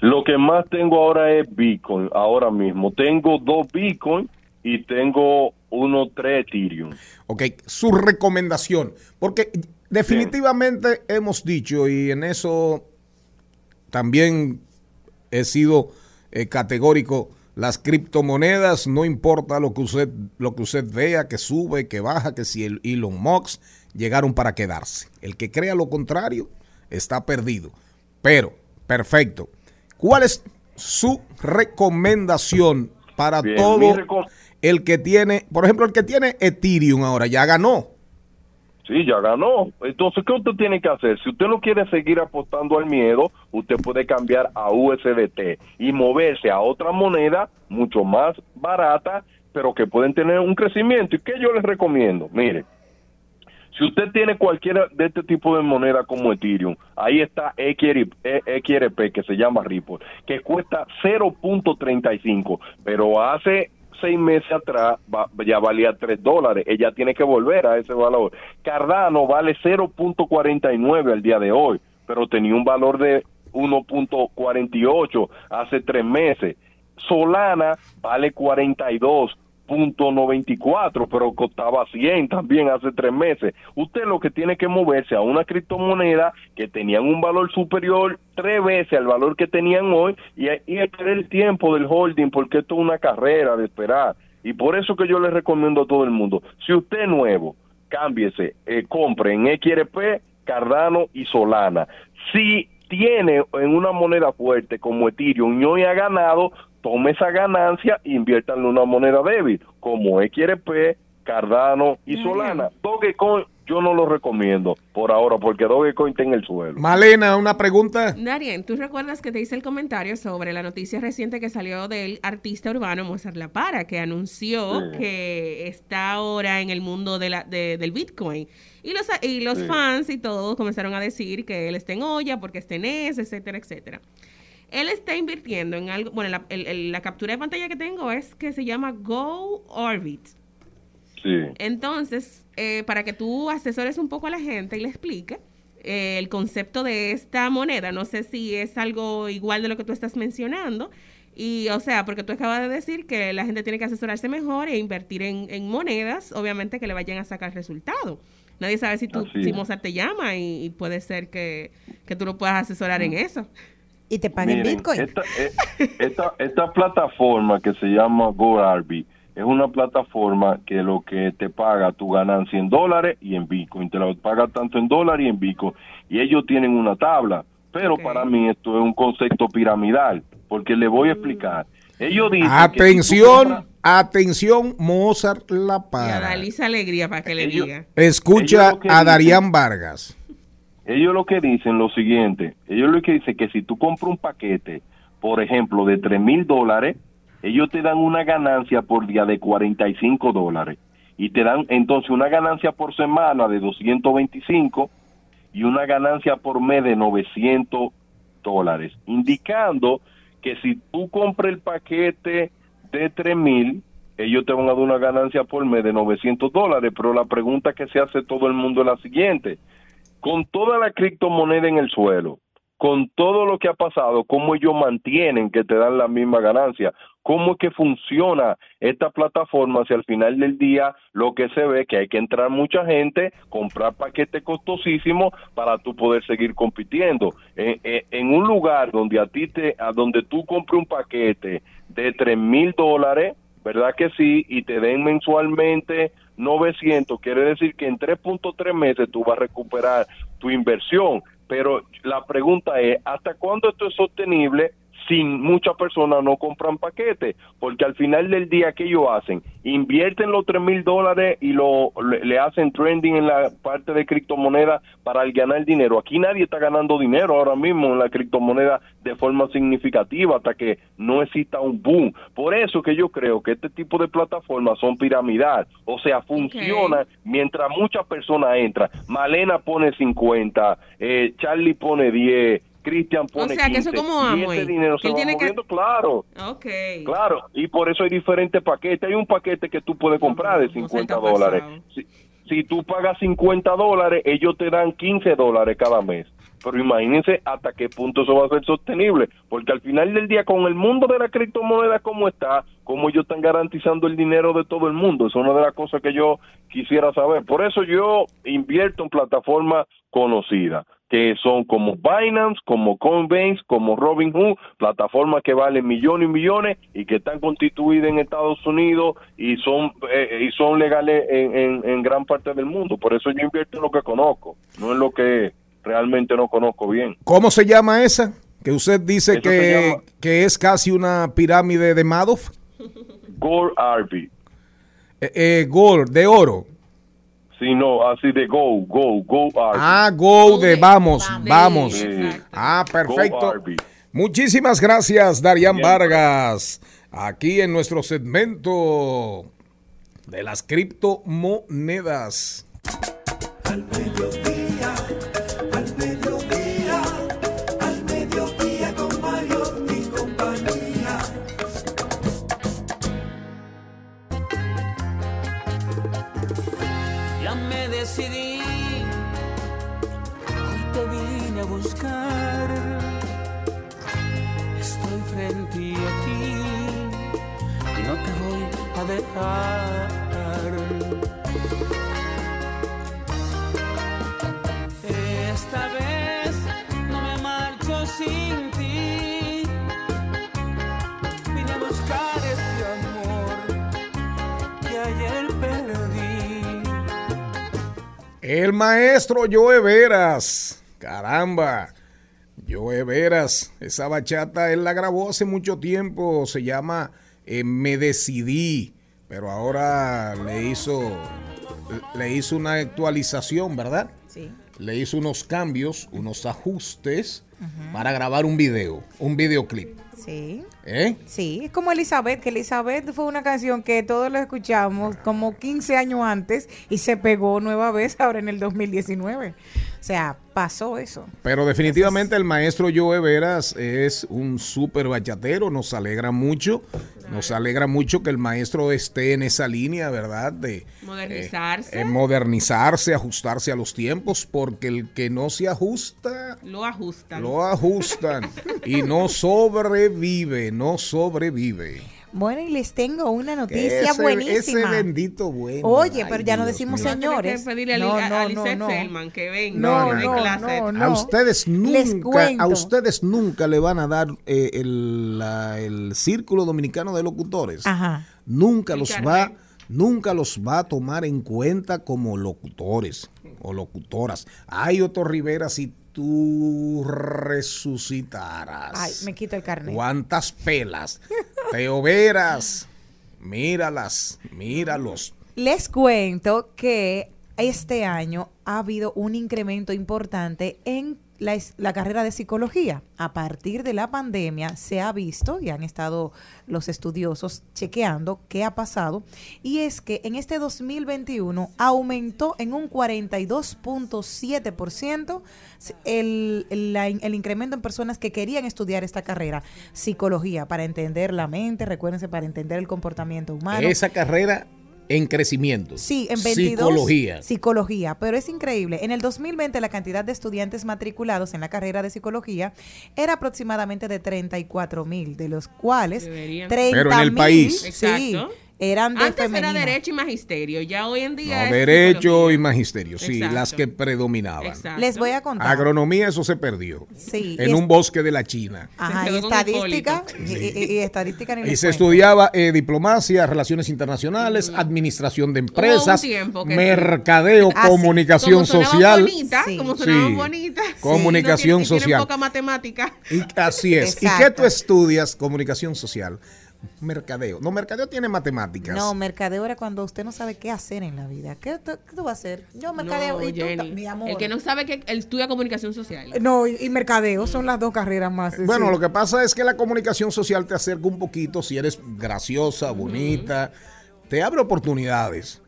Lo que más tengo ahora es Bitcoin, ahora mismo. Tengo dos Bitcoin y tengo uno tres Ethereum. Ok, su recomendación. Porque definitivamente hemos dicho, y en eso también he sido eh, categórico, las criptomonedas, no importa lo que usted, lo que usted vea, que sube, que baja, que si el Elon Musk llegaron para quedarse. El que crea lo contrario está perdido. Pero, perfecto. ¿Cuál es su recomendación para Bien, todo el que tiene, por ejemplo, el que tiene Ethereum ahora ya ganó? Sí, ya ganó. Entonces, ¿qué usted tiene que hacer? Si usted no quiere seguir apostando al miedo, usted puede cambiar a USDT y moverse a otra moneda mucho más barata, pero que pueden tener un crecimiento. ¿Y qué yo les recomiendo? Mire, si usted tiene cualquiera de este tipo de moneda como Ethereum, ahí está XRP, XRP, que se llama Ripple, que cuesta 0.35, pero hace seis meses atrás ya valía 3 dólares. Ella tiene que volver a ese valor. Cardano vale 0.49 al día de hoy, pero tenía un valor de 1.48 hace tres meses. Solana vale 42.94, pero costaba 100 también hace tres meses. Usted lo que tiene que moverse a una criptomoneda que tenían un valor superior tres veces al valor que tenían hoy y, y esperar el tiempo del holding porque esto es una carrera de esperar. Y por eso que yo le recomiendo a todo el mundo, si usted es nuevo, cámbiese, eh, compre en XRP, Cardano y Solana. Si tiene en una moneda fuerte como Ethereum y hoy ha ganado, tome esa ganancia e invierta en una moneda débil como XRP, Cardano y Solana. Dogecoin yo no lo recomiendo por ahora porque Dogecoin está en el suelo. Malena, una pregunta. Darien, ¿tú recuerdas que te hice el comentario sobre la noticia reciente que salió del artista urbano Mozart La Para, que anunció Sí. que está ahora en el mundo de la, de- del Bitcoin? Y los, y los Sí. fans y todos comenzaron a decir que él está en olla porque está en ese, etcétera, etcétera. Él está invirtiendo en algo, bueno, la, el- el- la captura de pantalla que tengo es que se llama Go Orbit. Sí. Entonces, eh, para que tú asesores un poco a la gente y le explique eh, el concepto de esta moneda, no sé si es algo igual de lo que tú estás mencionando. Y, o sea, porque tú acabas de decir que la gente tiene que asesorarse mejor e invertir en, en monedas, obviamente que le vayan a sacar resultado. Nadie sabe si, tú, si. Mozart te llama y, y puede ser que, que tú lo puedas asesorar en eso. Y te Miren, Esta, eh, esta, esta plataforma que se llama GoArby es una plataforma que lo que te paga tu ganancia en dólares y en Bitcoin. Te lo paga tanto en dólares y en Bitcoin. Y ellos tienen una tabla. Pero para mí esto es un concepto piramidal. Porque le voy a explicar. Ellos dicen que si Atención, compras- atención, Mozart La Y a Para. Dalisa Alegría para que le diga. Escucha a Darían Vargas. Ellos lo que dicen lo siguiente, ellos lo que dicen que si tú compras un paquete, por ejemplo, de tres mil dólares, ellos te dan una ganancia por día de 45 dólares. Y te dan entonces una ganancia por semana de 225 y una ganancia por mes de 900 dólares, indicando que si tú compras el paquete de tres mil, ellos te van a dar una ganancia por mes de 900 dólares, pero la pregunta que se hace todo el mundo es la siguiente, con toda la criptomoneda en el suelo, con todo lo que ha pasado, cómo ellos mantienen que te dan la misma ganancia, cómo es que funciona esta plataforma si al final del día lo que se ve que hay que entrar mucha gente, comprar paquetes costosísimos para tú poder seguir compitiendo. En, en- en un lugar donde a ti te, a donde tú compres un paquete de tres mil dólares, ¿verdad que sí? Y te den mensualmente 900, quiere decir que en 3.3 meses tú vas a recuperar tu inversión. Pero la pregunta es, ¿hasta cuándo esto es sostenible si muchas personas no compran paquetes? Porque al final del día, ¿qué ellos hacen? Invierten los 3 mil dólares y lo, le, le hacen trending en la parte de criptomonedas para ganar dinero. Aquí nadie está ganando dinero ahora mismo en la criptomoneda de forma significativa hasta que no exista un boom. Por eso que yo creo que este tipo de plataformas son piramidal. O sea, funciona mientras muchas personas entran. Malena pone 50, eh, Charlie pone 10, Cristian O pone sea, que eso 15, como y Amway. este dinero se va tiene que... moviendo, claro. Ok. Claro, y por eso hay diferentes paquetes. Hay un paquete que tú puedes comprar de 50 dólares. Si, si tú pagas 50 dólares, ellos te dan 15 dólares cada mes. Pero imagínense hasta qué punto eso va a ser sostenible. Porque al final del día, con el mundo de la criptomoneda como está, cómo ellos están garantizando el dinero de todo el mundo. Es una de las cosas que yo quisiera saber. Por eso yo invierto en plataformas conocidas que son como Binance, como Coinbase, como Robinhood, plataformas que valen millones y millones y que están constituidas en Estados Unidos y son eh, y son legales en, en- en gran parte del mundo. Por eso yo invierto en lo que conozco, no en lo que realmente no conozco bien. ¿Cómo se llama esa? Que usted dice que, llama- que es casi una pirámide de Madoff. Gold Arby. Eh, eh, gold, de oro. Sí, no, así de Go, Go, Go Arby. Ah, go de vamos, vamos. Sí. Ah, perfecto. Muchísimas gracias, Darian Bien. Vargas. Aquí en nuestro segmento de las criptomonedas. Al dejar. Esta vez no me marcho sin ti. Vine a buscar este amor que ayer perdí. El maestro Joe Veras. Caramba. Joe Veras. Esa bachata él la grabó hace mucho tiempo. Se llama eh, Me Decidí. Pero ahora le hizo, le hizo una actualización, ¿verdad? Sí. Le hizo unos cambios, unos ajustes para grabar un video, un videoclip. Sí. ¿Eh? Sí, es como Elizabeth, que Elizabeth fue una canción que todos la escuchamos como 15 años antes y se pegó nueva vez ahora en el 2019. O sea, pasó eso. Pero definitivamente el maestro Joe Veras es un súper bachatero, nos alegra mucho, nos alegra mucho que el maestro esté en esa línea, ¿verdad? De Modernizarse. eh, eh, modernizarse, ajustarse a los tiempos, porque el que no se ajusta, Lo ajustan. lo ajustan y no sobrevive, no sobrevive. Bueno, y les tengo una noticia Ese- buenísima. Ese bendito bueno. Oye, Ay, pero ya no Dios decimos mío. Va a tener que señores. pedirle a, No, no, a no, no. Selman que venga. No, no, no, clase. no, no. A ustedes nunca, a ustedes nunca le van a dar eh, el, la- el Círculo Dominicano de Locutores. Ajá. Nunca los va, nunca los va a tomar en cuenta como locutores o locutoras. Ay, Otto Rivera, si tú resucitaras. Ay, me quito el carnet. ¿Cuántas pelas? Teo Veras, míralas, míralos. Les cuento que este año ha habido un incremento importante en la, la carrera de psicología. A partir de la pandemia se ha visto y han estado los estudiosos chequeando qué ha pasado y es que en este 2021 aumentó en un 42.7% el, el, el incremento en personas que querían estudiar esta carrera, psicología, para entender la mente, recuérdense, para entender el comportamiento humano. Esa carrera en crecimiento. Sí, en 22. Psicología. Psicología, pero es increíble. En el 2020 la cantidad de estudiantes matriculados en la carrera de psicología era aproximadamente de 34 mil, de los cuales Deberían. 30 Pero en el mil, país. sí, Exacto. Eran de Antes femenino. era derecho y magisterio, ya hoy en día No, es derecho psicología. y magisterio, sí, Exacto. las que predominaban. Exacto. Les voy a contar. Agronomía, eso se perdió. Sí, En un bosque de la China. Ajá, y estadística, y, y- y estadística ni Y se estudiaba eh, diplomacia, relaciones internacionales, administración de empresas, mercadeo, Ah, sí. comunicación Como sonaban social. bonitas, Sí. como sonaban Sí. bonitas. Comunicación no social. poca matemática. Y así es. ¿Y qué tú estudias? Comunicación social. Mercadeo. No, mercadeo tiene matemáticas. No, mercadeo era cuando usted no sabe qué hacer en la vida. ¿Qué, tú- qué tú vas a hacer? Yo mercadeo No, y tú, Jenny. mi amor. El que no sabe que él estudia comunicación social. No, y, y mercadeo son las dos carreras más. Bueno, sí. lo que pasa es que la comunicación social te acerca un poquito si eres graciosa, bonita, te abre oportunidades.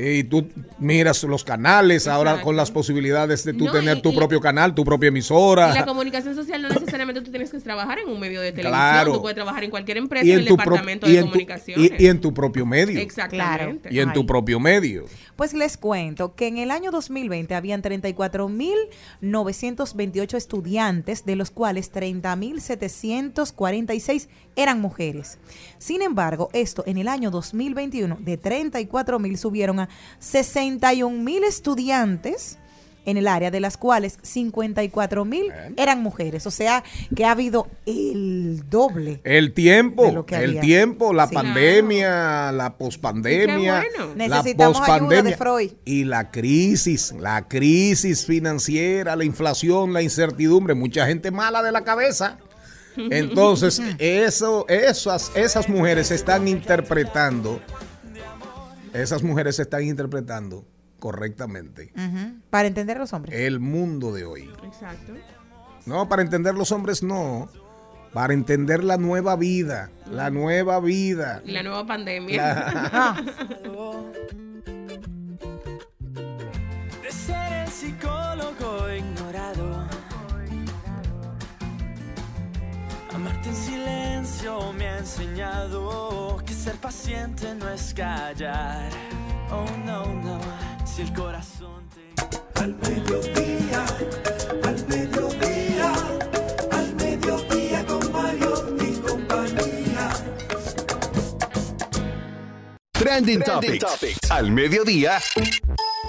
Y tú miras los canales ahora con las posibilidades de tú No, tener y- tu y- propio canal, tu propia Y emisora. la comunicación social no necesariamente tú tienes que trabajar en un medio de televisión. Claro. Tú puedes trabajar en cualquier empresa, y en en, el tu pro- departamento y de comunicaciones. y- y en tu propio medio. Exactamente. Y en tu propio medio. Pues les cuento que en el año 2020 habían 34.928 estudiantes, de los cuales 30.746 eran mujeres. Sin embargo, esto en el año 2021 de 34.000 subieron a 61.000 estudiantes en el área, de las cuales 54.000 eran mujeres. O sea, que ha habido el doble. El De tiempo, lo que el había. tiempo, la Sí. pandemia, la pospandemia, bueno. la Necesitamos ayuda de pospandemia Freud. y la crisis, la crisis financiera, la inflación, la incertidumbre, mucha gente mala de la cabeza. Entonces, eso, esas, esas mujeres están interpretando, esas mujeres están interpretando correctamente. Para entender a los hombres. el mundo de hoy. Exacto. No, para entender los hombres no. Para entender la nueva vida, la nueva vida. Y la nueva pandemia. Ah, en silencio me ha enseñado que ser paciente no es callar. Oh no, no, si el corazón te... Al mediodía, al mediodía, al mediodía con Mario y compañía. Trending, Topics. Al mediodía.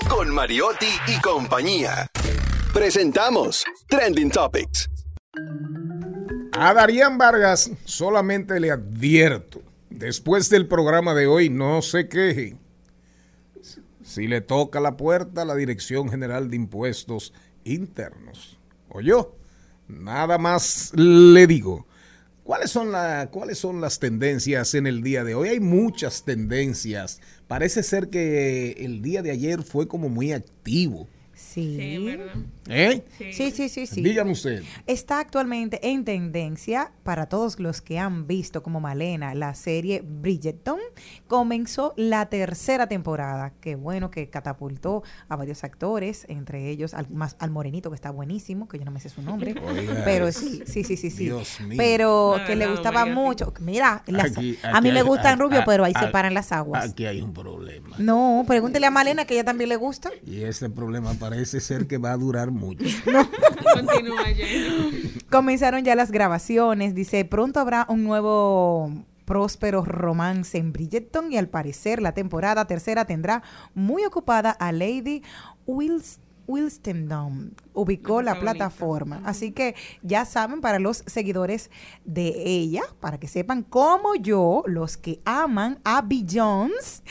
Con Mariotti y compañía. Presentamos Trending Topics. A Darían Vargas solamente le advierto, después del programa de hoy, no se queje. Si le toca la puerta a la Dirección General de Impuestos Internos. O yo, nada más le digo. ¿Cuáles son, la, ¿Cuáles son las tendencias en el día de hoy? Hay muchas tendencias. Parece ser que el día de ayer fue como muy activo. sí. Sí, ¿verdad? ¿Eh? Sí, sí, sí, sí. Dígame usted. Está actualmente en tendencia para todos los que han visto como Malena la serie Bridgerton. Comenzó la tercera temporada. Qué bueno que catapultó a varios actores, entre ellos al, más al morenito que está buenísimo, que yo no me sé su nombre. Oiga, pero sí, sí, sí, sí, sí. Dios mío. Pero No, que le gustaba mucho. Mira, las- Aquí- a mí me gustan rubios, pero ahí ah, se paran las aguas. Aquí hay un problema. No, pregúntele a Malena que ella también le gusta. Y ese problema parece ser que va a durar mucho. Continúa. Comenzaron ya las grabaciones. Dice, pronto habrá un nuevo próspero romance en Bridgerton y al parecer la temporada tercera tendrá muy ocupada a Lady Wills Wilstendom ubicó la plataforma. Así que ya saben, para los seguidores de ella, para que sepan como yo, los que aman a Jones,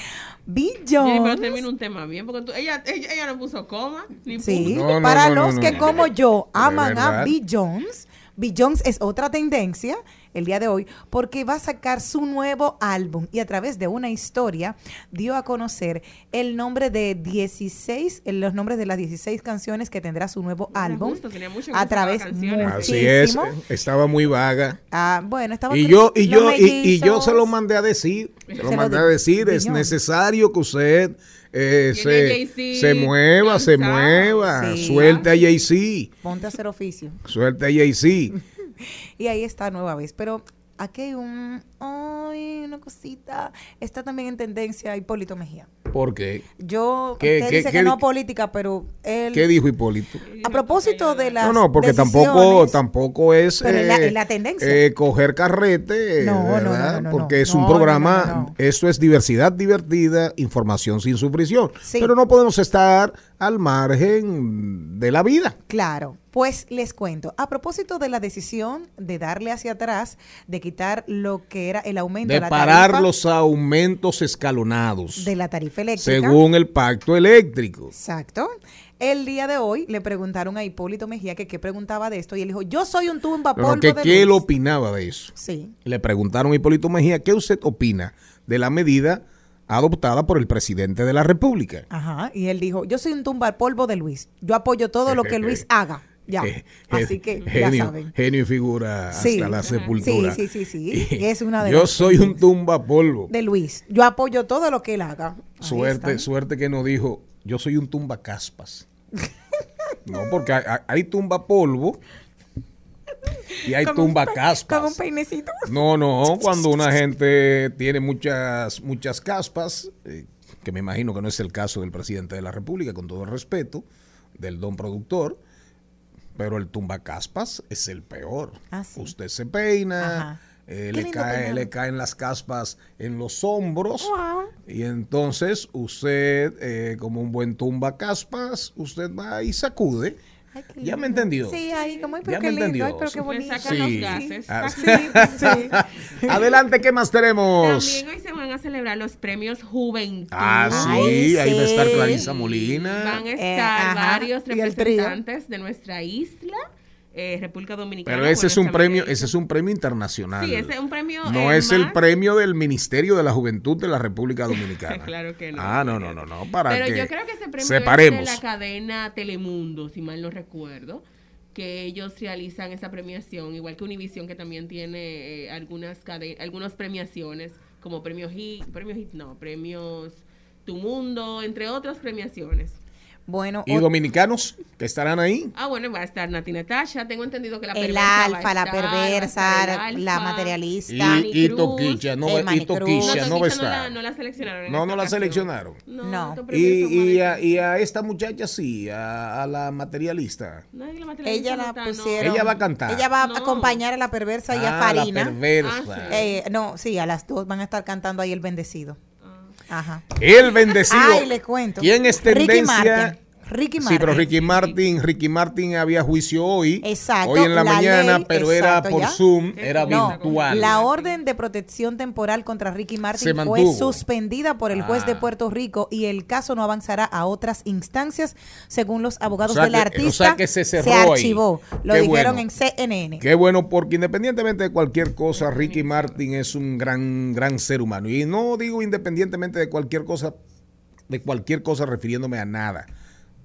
Jenny, pero Jones. termina un tema bien, porque tú- ella, ella, ella no puso coma, ni Sí, No, no, para no, no, los no, que no. como yo aman a verdad. B. Jones, B. Jones es otra tendencia el día de hoy porque va a sacar su nuevo álbum y a través de una historia dio a conocer el nombre de 16, eh, los nombres de las 16 canciones que tendrá su nuevo álbum justo, tenía mucho que a través canciones. Así es, muchísimo. estaba muy vaga. Ah, bueno, estaba Y yo, y yo, y, y yo se lo mandé a decir, se lo mandé a decir, es necesario que usted eh, se, se mueva, se mueva, Sí. suelte a Jay-Z, Ponte a hacer oficio. suelte a Jay-Z. Y ahí está nueva vez. Pero aquí hay un, ay, una cosita. Está también en tendencia Hipólito Mejía. ¿Por qué? Yo, ¿Qué- usted qué- dice qué que no política, pero él... ¿Qué dijo Hipólito? A propósito de las No, no, porque tampoco, tampoco es, Pero en la- eh, en la tendencia. eh, coger carrete, No, no, no, ¿verdad? no, no, porque no. es un programa, no, no, no. esto es diversidad divertida, información sin sufrición. Sí. Pero no podemos estar al margen de la vida. Claro, pues les cuento, a propósito de la decisión de darle hacia atrás, de quitar lo que era el aumento De la parar tarifa los aumentos escalonados, de la tarifa eléctrica. según el pacto eléctrico. Exacto. El día de hoy le preguntaron a Hipólito Mejía que qué preguntaba de esto y él dijo, yo soy un tumba Pero polvo que de qué él luz". opinaba de eso. Sí. Le preguntaron a Hipólito Mejía, ¿qué usted opina de la medida adoptada por el presidente de la República? Ajá, y él dijo, yo soy un tumba polvo de Luis. Yo apoyo todo lo que Luis haga. Ya. Eh, Así eh, que ya saben. genio y figura Sí. hasta la sepultura. Sí, sí, sí, sí. Es una de Yo las soy un tumba polvo. De Luis. Yo apoyo todo lo que él haga. Ahí Suerte, está. suerte que no dijo, yo soy un tumba caspas. no, porque hay tumba polvo y hay Con un tumba pe- caspas. Con un peinecito. No, no, cuando una gente tiene muchas, muchas caspas, eh, que me imagino que no es el caso del presidente de la República, con todo el respeto, del don productor, pero el tumba caspas es el peor. Ah, sí. Usted se peina, eh, le, cae- le caen las caspas en los hombros, Wow. y entonces usted, eh, como un buen tumba caspas, usted va y sacude. Ay, ¿Ya me entendió? Sí, ahí como, pero Ya qué me lindo, entendió. ay, pero qué Le bonito. sacan Sí. los gases. Ah, Sí, sí. Adelante, ¿qué más tenemos? También hoy se van a celebrar los premios Juventud. Ah, sí, Ay, ahí va a estar. Clarisa Molina. Van a estar Eh, ajá, varios representantes de nuestra isla, eh, República Dominicana. Pero ese es un premio, ese es un premio internacional. Sí, ese es un premio. No es el premio del Ministerio de la Juventud de la República Dominicana. Claro que no. Ah, no, no, no, no, para Pero que yo creo que ese premio separemos. es de la cadena Telemundo, si mal no recuerdo, que ellos realizan esa premiación, igual que Univision, que también tiene eh, algunas algunas premiaciones, como premios HIT, premios HIT, no, premios Tu Mundo, entre otras premiaciones. Bueno, ¿Y dominicanos que estarán ahí? Ah, bueno, va a estar Nati Natasha, tengo entendido que la el perversa va a alfa, la perversa, la materialista. Y, y no. Toquicha No, no va a no estar. no la seleccionaron. No, no la ocasión. seleccionaron. No, No. Y, a, y a esta muchacha sí, a, a la materialista. No, la materialista Ella no la está, no. pusieron. Ella va a cantar. Ella va No. a acompañar a la perversa y a Ah, la Farina. perversa. Ah, sí. Eh, no, sí, a las dos van a estar cantando ahí el bendecido. Ajá. El bendecido. Ay, le cuento. ¿Quién es tendencia? Ricky Martin. Sí, pero Ricky Martin, Ricky Martin había juicio hoy. Exacto, Hoy en la, la mañana, ley, pero era por ¿ya? Zoom, era virtual. La orden de protección temporal contra Ricky Martin Se fue suspendida por el juez de Ah. Puerto Rico y el caso no avanzará a otras instancias, según los abogados O sea del que- o artista. sea que se cerró ahí. archivó. Lo Qué dijeron bueno. en CNN. Qué bueno, porque independientemente de cualquier cosa, Ricky Martin es un gran, gran ser humano. Y no digo independientemente de cualquier cosa, de cualquier cosa refiriéndome a nada,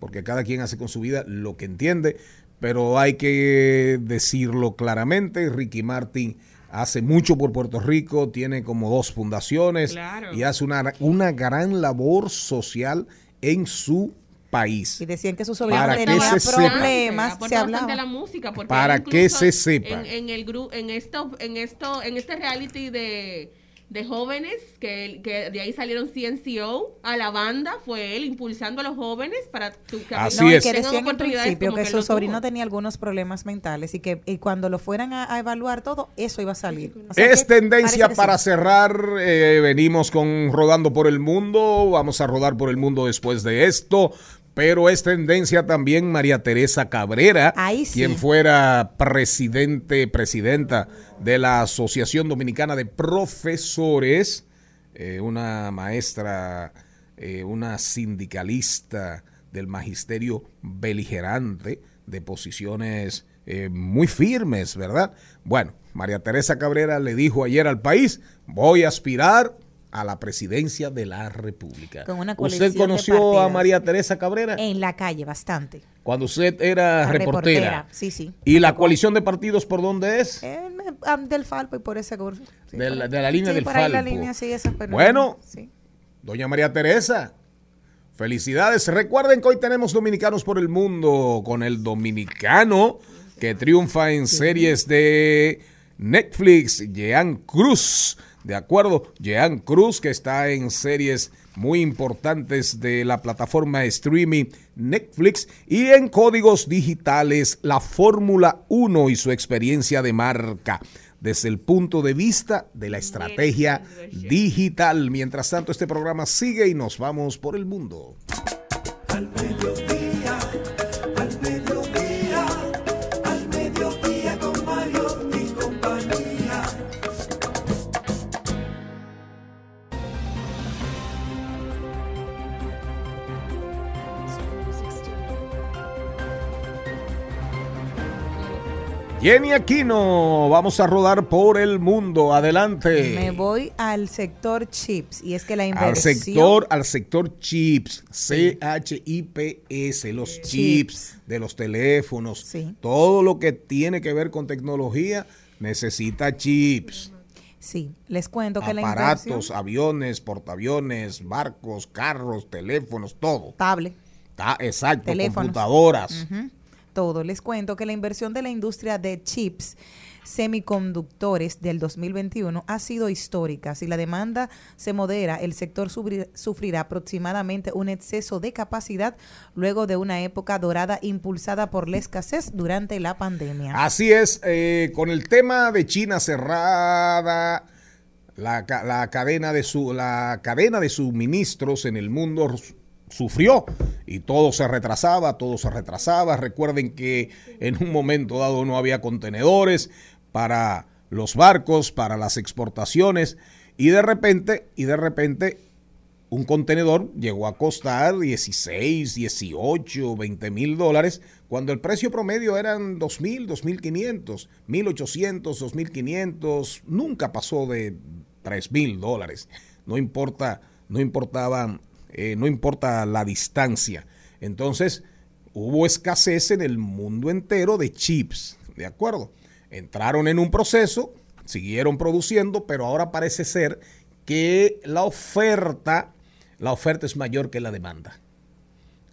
porque cada quien hace con su vida lo que entiende, pero hay que decirlo claramente, Ricky Martin hace mucho por Puerto Rico, tiene como dos fundaciones Claro. y hace una, una gran labor social en su país. Y decían que su sobrino Para que tenía se problemas. Aporta Se bastante hablaba. a la música porque Para que se sepa. en, en el grupo en esto en esto en este reality de de jóvenes que, él- que de ahí salieron CNCO a la banda fue él impulsando a los jóvenes para tu- que Así No, es. que decían en oportunidades principio como que su sobrino tuvo. tenía algunos problemas mentales y que y cuando lo fueran a, a evaluar todo, eso iba a salir. O sea Es que tendencia para sí. cerrar. eh, venimos con Rodando por el Mundo. Vamos a rodar por el mundo después de esto. Pero es tendencia también María Teresa Cabrera, sí. quien fuera presidente, presidenta de la Asociación Dominicana de Profesores, eh, una maestra, eh, una sindicalista del magisterio beligerante, de posiciones eh, muy firmes, ¿verdad? Bueno, María Teresa Cabrera le dijo ayer al país, voy a aspirar a la presidencia de la República. Con una ¿Usted conoció a. María Teresa Cabrera En la calle, bastante. cuando usted era reportera? Sí, sí. ¿Y la coalición de partidos por dónde es? Eh, del Falpo y por ese curso. Sí, De la- ahí. de la línea Sí, del por ahí la línea, sí, esa, pero- Bueno. sí. Doña María Teresa, felicidades. Recuerden que hoy tenemos Dominicanos por el Mundo con el dominicano que triunfa en series de Netflix, Jean Cruz. De acuerdo, Jean Cruz, que está en series muy importantes de la plataforma streaming Netflix y en códigos digitales la Fórmula 1 y su experiencia de marca desde el punto de vista de la estrategia digital. Mientras tanto, este programa sigue y nos vamos por el mundo. Al Jenny Aquino, vamos a rodar por el mundo. Adelante. Me voy al sector chips y es que la inversión al sector, al sector chips, C-H-I-P-S, los chips, Chips. de los teléfonos, Sí. todo lo que tiene que ver con tecnología necesita chips. Sí, les cuento que la Aparatos, inversión aviones, portaaviones, barcos, carros, teléfonos, todo. tablet, Está exacto, Teléfonos. computadoras. Ujú. Todo. Les cuento que la inversión de la industria de chips semiconductores del 2021 ha sido histórica. Si la demanda se modera, el sector sufrirá aproximadamente un exceso de capacidad luego de una época dorada impulsada por la escasez durante la pandemia. Así es, eh, con el tema de China cerrada, la, la cadena de su, la cadena de suministros en el mundo sufrió y todo se retrasaba, todo se retrasaba. Recuerden que en un momento dado no había contenedores para los barcos, para las exportaciones y de repente, y de repente un contenedor llegó a costar 16, 18, 20 mil dólares, cuando el precio promedio eran 2 mil, 2.500, 1.800, 2.500, nunca pasó de 3 mil dólares. No importa, no importaba, eh, no importa la distancia. Entonces, hubo escasez en el mundo entero de chips, ¿de acuerdo? Entraron en un proceso, siguieron produciendo, pero ahora parece ser que la oferta, la oferta es mayor que la demanda.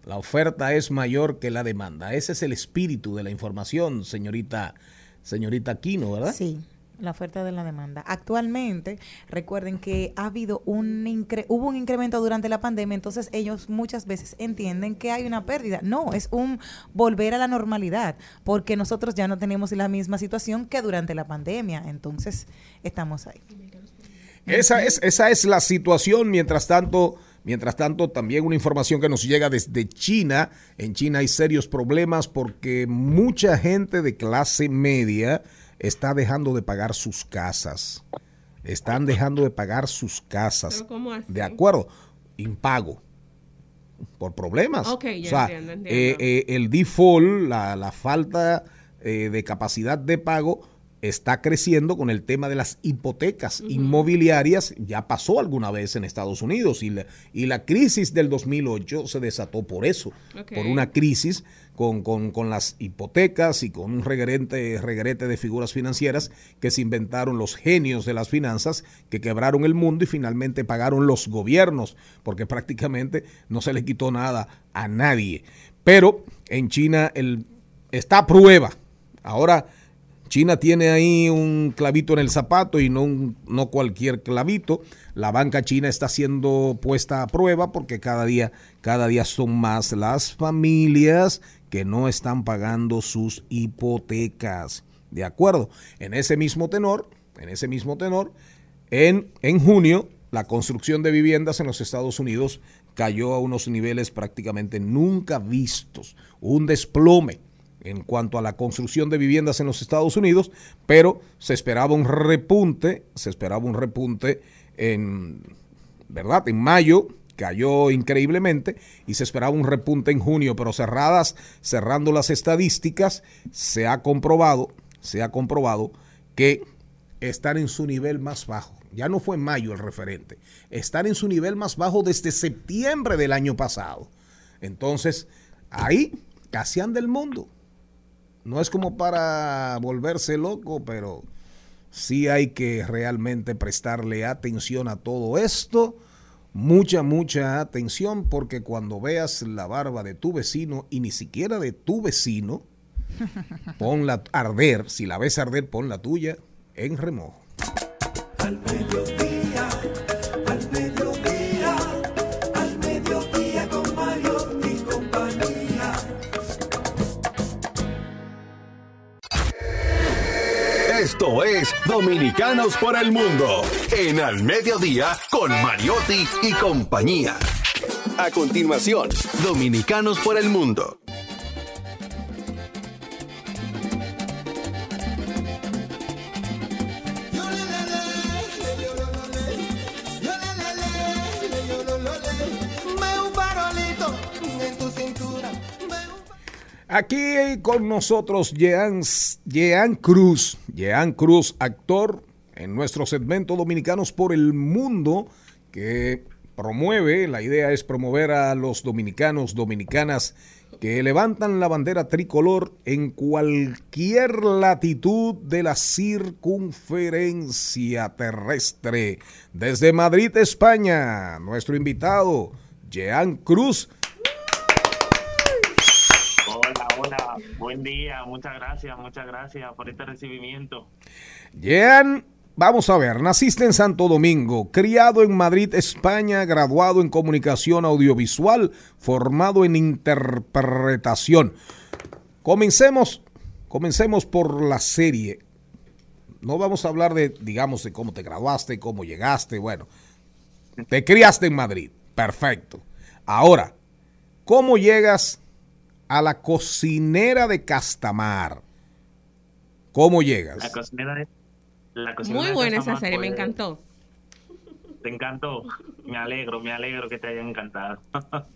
La oferta es mayor que la demanda. Ese es el espíritu de la información, señorita, señorita Aquino, ¿verdad? Sí, la oferta de la demanda. Actualmente, recuerden que ha habido un incre- hubo un incremento durante la pandemia, entonces ellos muchas veces entienden que hay una pérdida. No, es un volver a la normalidad, porque nosotros ya no tenemos la misma situación que durante la pandemia, entonces estamos ahí. Esa es, esa es la situación. Mientras tanto, mientras tanto, también una información que nos llega desde China. En China hay serios problemas porque mucha gente de clase media está dejando de pagar sus casas. Están dejando de pagar sus casas. ¿Pero cómo así? De acuerdo, impago. Por problemas. Ya o sea, entiendo, entiendo. eh, eh, el default, la, la falta eh, de capacidad de pago está creciendo con el tema de las hipotecas inmobiliarias. Ya pasó alguna vez en Estados Unidos y la, y la crisis del 2008 se desató por eso, por una crisis con, con- con las hipotecas y con un regrete, regrete de figuras financieras que se inventaron los genios de las finanzas que quebraron el mundo y finalmente pagaron los gobiernos, porque prácticamente no se le quitó nada a nadie. Pero en China el, está a prueba. Ahora China tiene ahí un clavito en el zapato y no, no cualquier clavito. La banca china está siendo puesta a prueba porque cada día, cada día son más las familias que no están pagando sus hipotecas. ¿De acuerdo? En ese mismo tenor, en ese mismo tenor, en, en junio, la construcción de viviendas en los Estados Unidos cayó a unos niveles prácticamente nunca vistos. Un desplome en cuanto a la construcción de viviendas en los Estados Unidos, pero se esperaba un repunte, se esperaba un repunte en, ¿verdad? En mayo cayó increíblemente y se esperaba un repunte en junio, pero cerradas, cerrando las estadísticas, se ha comprobado, se ha comprobado que están en su nivel más bajo. Ya no fue en mayo el referente. Están en su nivel más bajo desde septiembre del año pasado. Entonces, ahí casi anda el mundo. No es como para volverse loco, pero sí hay que realmente prestarle atención a todo esto. Mucha, mucha atención, porque cuando veas la barba de tu vecino y ni siquiera de tu vecino, ponla a arder. Si la ves arder, pon la tuya. en remojo. Al Esto es Dominicanos por el Mundo en Al Mediodía con Mariotti y compañía. A continuación, Dominicanos por el Mundo. Aquí con nosotros Jean, Jean Cruz, Jean Cruz, actor en nuestro segmento Dominicanos por el Mundo, que promueve, la idea es promover a los dominicanos, dominicanas, que levantan la bandera tricolor en cualquier latitud de la circunferencia terrestre. Desde Madrid, España, nuestro invitado, Jean Cruz. Hola, hola, buen día, muchas gracias, muchas gracias por este recibimiento. Jean, vamos a ver, naciste en Santo Domingo, criado en Madrid, España, graduado en comunicación audiovisual, formado en interpretación. Comencemos, comencemos por la serie. No vamos a hablar de, digamos, de cómo te graduaste, cómo llegaste, bueno. Te criaste en Madrid, perfecto. Ahora, ¿cómo llegas a la cocinera de Castamar? ¿Cómo llegas? La cocinera de... La cocinera Muy de buena esa serie, me fue- encantó. Te encantó. Me alegro, me alegro que te haya encantado.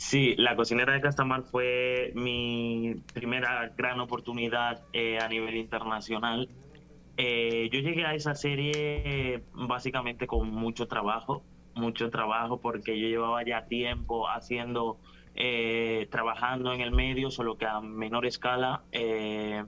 Sí, La cocinera de Castamar fue mi primera gran oportunidad eh, a nivel internacional. Eh, yo llegué a esa serie básicamente con mucho trabajo, mucho trabajo porque yo llevaba ya tiempo haciendo, eh, trabajando en el medio, solo que a menor escala. eh,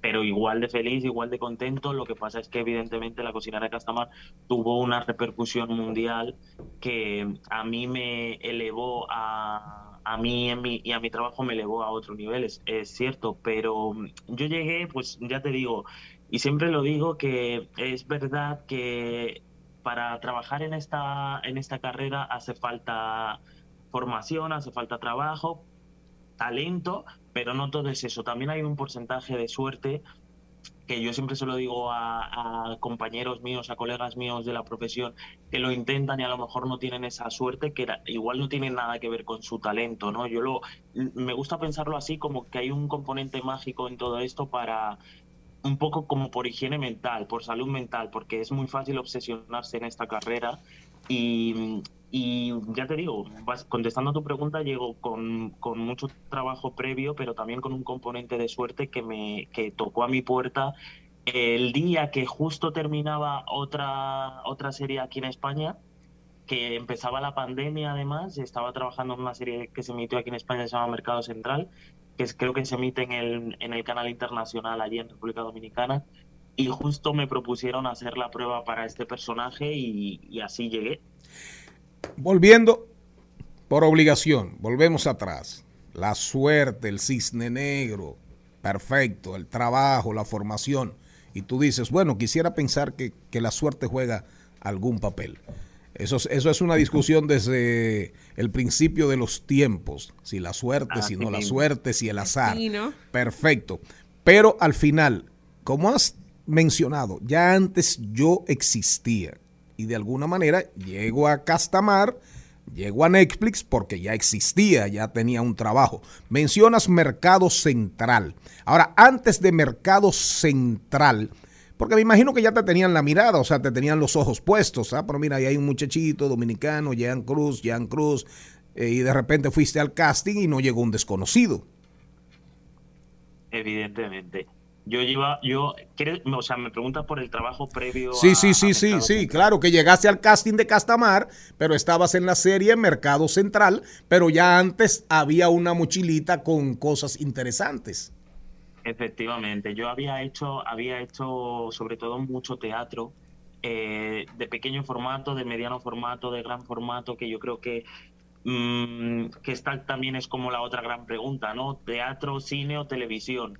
pero igual de feliz, igual de contento. Lo que pasa es que evidentemente la cocinera de Castamar tuvo una repercusión mundial que a mí me elevó a, a mí y a mi trabajo me elevó a otros niveles, es cierto, pero yo llegué, pues ya te digo, y siempre lo digo que es verdad que para trabajar en esta, en esta carrera hace falta formación, hace falta trabajo, talento, pero no todo es eso. También hay un porcentaje de suerte que yo siempre se lo digo a, compañeros míos, a colegas míos de la profesión que lo intentan y a lo mejor no tienen esa suerte, que igual no tiene nada que ver con su talento, ¿no? Yo lo, me gusta pensarlo así como que hay un componente mágico en todo esto para un poco como por higiene mental, por salud mental, porque es muy fácil obsesionarse en esta carrera y, y ya te digo, contestando a tu pregunta, llego con, con mucho trabajo previo, pero también con un componente de suerte que me que tocó a mi puerta el día que justo terminaba otra, otra serie aquí en España, que empezaba la pandemia además, estaba trabajando en una serie que se emitió aquí en España, se llama Mercado Central, que es, creo que se emite en el, en el canal internacional allí en República Dominicana, y justo me propusieron hacer la prueba para este personaje y, y así llegué. Volviendo por obligación, volvemos atrás. La suerte, el cisne negro, perfecto, el trabajo, la formación. Y tú dices, bueno, quisiera pensar que, que la suerte juega algún papel. Eso, es- eso es una discusión desde el principio de los tiempos. Si la suerte, si Así no la suerte, si el azar. Sí, ¿no? Perfecto. Pero al final, como has mencionado, ya antes yo existía y de alguna manera llego a Castamar, llego a Netflix porque ya existía, ya tenía un trabajo. Mencionas Mercado Central. Ahora, antes de Mercado Central, porque me imagino que ya te tenían la mirada, o sea, te tenían los ojos puestos, ¿ah? Pero mira, ahí hay un muchachito dominicano, Jean Cruz, Jean Cruz, eh, y de repente fuiste al casting y no llegó un desconocido. Evidentemente. Yo lleva, yo, ¿quieres- o sea, me preguntas por el trabajo previo Sí, a- sí, a sí, sí, sí, claro, que llegaste al casting de Castamar, pero estabas en la serie Mercado Central, pero ya antes había una mochilita con cosas interesantes. Efectivamente, yo había hecho, había hecho sobre todo mucho teatro eh, de pequeño formato, de mediano formato, de gran formato, que yo creo que mm, que esta también es como la otra gran pregunta, ¿no? Teatro, cine o televisión.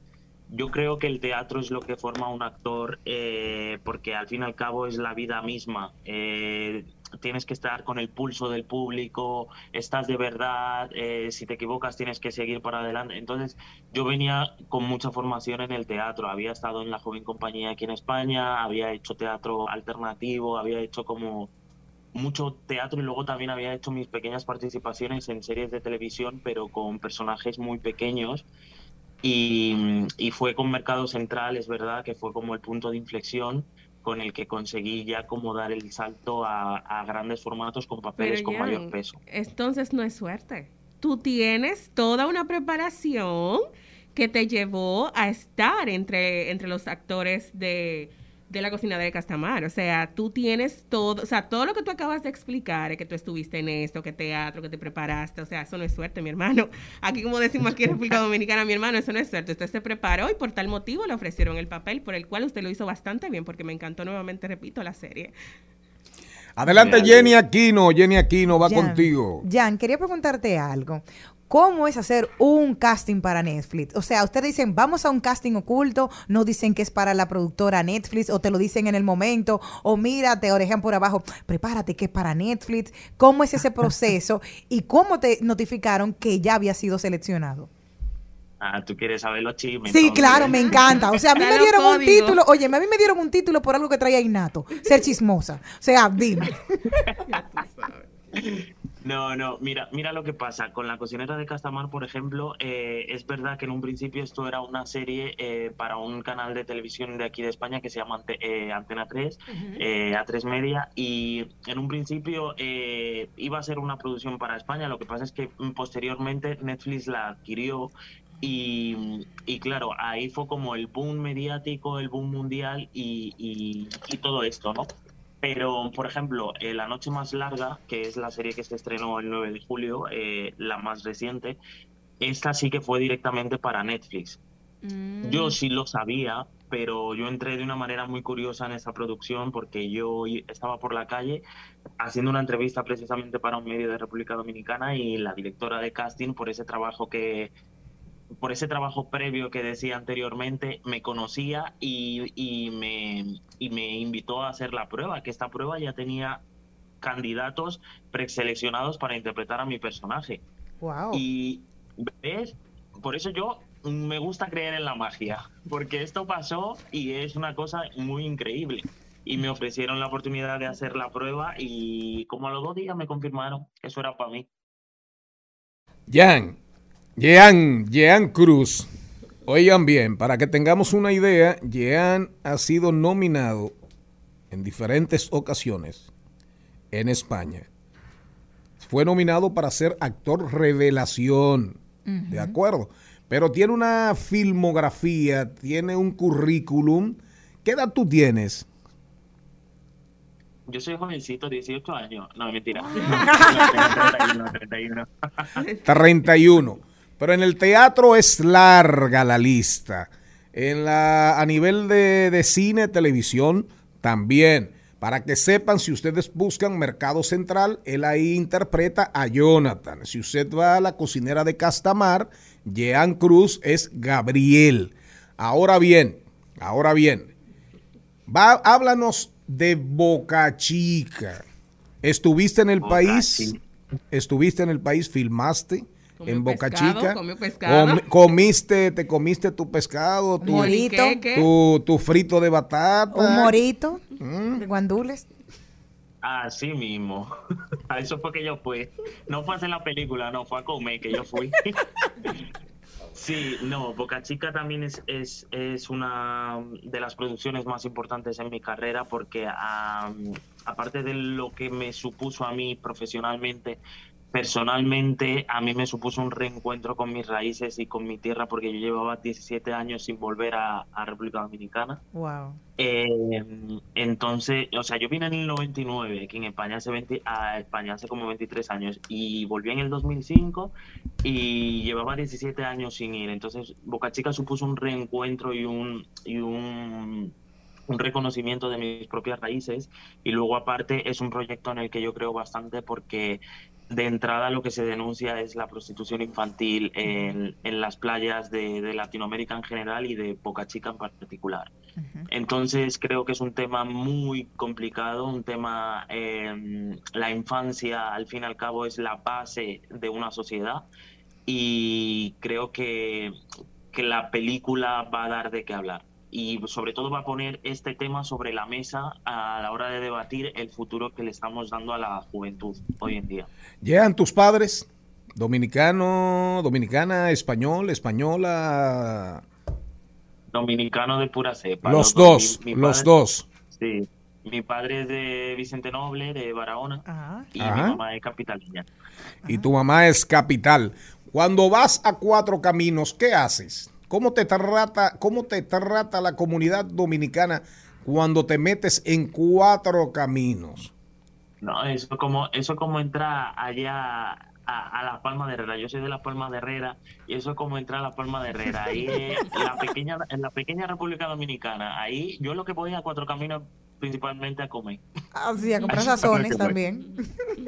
Yo creo que el teatro es lo que forma un actor eh, porque al fin y al cabo es la vida misma. Eh, tienes que estar con el pulso del público, estás de verdad, eh, si te equivocas tienes que seguir para adelante. Entonces yo venía con mucha formación en el teatro, había estado en la joven compañía aquí en España, había hecho teatro alternativo, había hecho como mucho teatro y luego también había hecho mis pequeñas participaciones en series de televisión, pero con personajes muy pequeños. Y, y fue con Mercado Central, es verdad que fue como el punto de inflexión con el que conseguí ya como dar el salto a, a grandes formatos con papeles Pero, con Jan, mayor peso. Entonces no es suerte. Tú tienes toda una preparación que te llevó a estar entre, entre los actores de, de la cocina de Castamar. O sea, tú tienes todo, o sea, todo lo que tú acabas de explicar, que tú estuviste en esto, que teatro, que te preparaste, o sea, eso no es suerte, mi hermano. Aquí, como decimos aquí en República Dominicana, mi hermano, eso no es suerte. Usted se preparó y por tal motivo le ofrecieron el papel, por el cual usted lo hizo bastante bien, porque me encantó nuevamente, repito, la serie. Adelante, Jenny Aquino. Jenny Aquino va Jan, contigo. Jan, quería preguntarte algo. ¿Cómo es hacer un casting para Netflix? O sea, ustedes dicen, vamos a un casting oculto, no dicen que es para la productora Netflix, o te lo dicen en el momento, o mira, te orejan por abajo, prepárate que es para Netflix. ¿Cómo es ese proceso? ¿Y cómo te notificaron que ya había sido seleccionado? Ah, tú quieres saber los chismes. Sí, entonces? claro, me encanta. O sea, a mí me dieron un título, oye, a mí me dieron un título por algo que traía innato, ser chismosa. O sea, dime. No, no, mira, mira lo que pasa. Con la cocinera de Castamar, por ejemplo, eh, es verdad que en un principio esto era una serie eh, para un canal de televisión de aquí de España que se llama Ante- eh, Antena 3, eh, A3 Media, y en un principio eh, iba a ser una producción para España. Lo que pasa es que mm, posteriormente Netflix la adquirió y, y claro, ahí fue como el boom mediático, el boom mundial y, y- y todo esto, ¿no? Pero, por ejemplo, eh, La Noche Más Larga, que es la serie que se estrenó el 9 de julio, eh, la más reciente, esta sí que fue directamente para Netflix. Yo sí lo sabía, pero yo entré de una manera muy curiosa en esa producción porque yo estaba por la calle haciendo una entrevista precisamente para un medio de República Dominicana y la directora de casting por ese trabajo que por ese trabajo previo que decía anteriormente me conocía y, y me, y me invitó a hacer la prueba, que esta prueba ya tenía candidatos preseleccionados para interpretar a mi personaje. Wow. Y ves, por eso yo me gusta creer en la magia, porque esto pasó y es una cosa muy increíble. Y me ofrecieron la oportunidad de hacer la prueba y como a los dos días me confirmaron que eso era para mí. Jean, Jean, Jean Cruz. Oigan bien, para que tengamos una idea, Jean ha sido nominado en diferentes ocasiones en España. Fue nominado para ser actor revelación, ¿de acuerdo? Pero tiene una filmografía, tiene un currículum. ¿Qué edad tú tienes? Yo soy jovencito, 18 años. No, mentira. No, tengo 31, 31. 31. Pero en el teatro es larga la lista. En la, a nivel de, de cine, televisión, también. Para que sepan, si ustedes buscan Mercado Central, él ahí interpreta a Jonathan. Si usted va a la cocinera de Castamar, Jean Cruz es Gabriel. Ahora bien, ahora bien, va, háblanos de Boca Chica. ¿Estuviste en el Boca país? Chica. ¿Estuviste en el país? ¿Filmaste? Comió en Boca pescado, Chica. comió pescado. Comi- comiste, te comiste tu pescado, tu, Morito. Tu, tu frito de batata. Un morito Mm. de guandules. Así mismo. A eso fue que yo fui. No fue a hacer la película, no, fue a comer que yo fui. Sí, no, Boca Chica también es, es, es una de las producciones más importantes en mi carrera porque aparte de lo que me supuso a mí profesionalmente, personalmente a mí me supuso un reencuentro con mis raíces y con mi tierra porque yo llevaba 17 años sin volver a, a República Dominicana. Wow. Eh, entonces, o sea, yo vine en el 99, que en España hace 20, a España hace como 23 años, y volví en el 2005 y llevaba 17 años sin ir. Entonces, Boca Chica supuso un reencuentro y un, y un un reconocimiento de mis propias raíces y luego aparte es un proyecto en el que yo creo bastante porque de entrada lo que se denuncia es la prostitución infantil en, en las playas de, de Latinoamérica en general y de Boca Chica en particular. Entonces creo que es un tema muy complicado, un tema, eh, la infancia al fin y al cabo es la base de una sociedad y creo que, que la película va a dar de qué hablar y sobre todo va a poner este tema sobre la mesa a la hora de debatir el futuro que le estamos dando a la juventud hoy en día. ¿Llegan tus padres? Dominicano, dominicana, español, española. Dominicano de pura cepa. Los dos, Mi- mi los padre- dos. Sí. Mi padre es de Vicente Noble, de Barahona, y Ajá. mi mamá es capitaleña. Y tu mamá es capital. Cuando vas a cuatro caminos, ¿qué haces? ¿Cómo te trata, cómo te trata la comunidad dominicana cuando te metes en cuatro caminos? No, eso como, eso como entra allá a, a la Palma de Herrera. Yo soy de la Palma de Herrera y eso es como entrar a la Palma de Herrera. Ahí es la pequeña, en la pequeña República Dominicana. Ahí yo lo que voy a Cuatro Caminos principalmente a comer. Así, a comprar sazones también.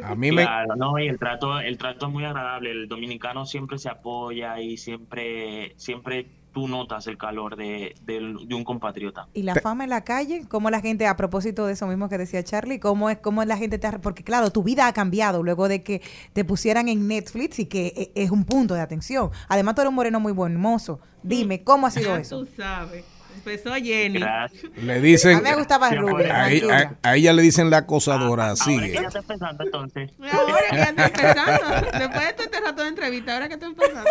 A mí me, Claro, no, y el trato, el trato es muy agradable. El dominicano siempre se apoya y siempre, siempre tú notas el calor de, de un compatriota. Y la fama en la calle, cómo la gente, a propósito de eso mismo que decía Charlie, cómo es, cómo la gente te ha- porque claro, tu vida ha cambiado luego de que te pusieran en Netflix y que e- es un punto de atención. Además, tú eres un moreno muy buen mozo. Dime, ¿cómo ha sido eso? tú sabes. Empezó Jenny. le dicen. A mí me gustaba el rubio, A, a- a ella le dicen la acosadora. Ahora Sigue. que ya empezando entonces. Ahora que ya está empezando. Después de todo este rato de entrevista, ahora que está empezando.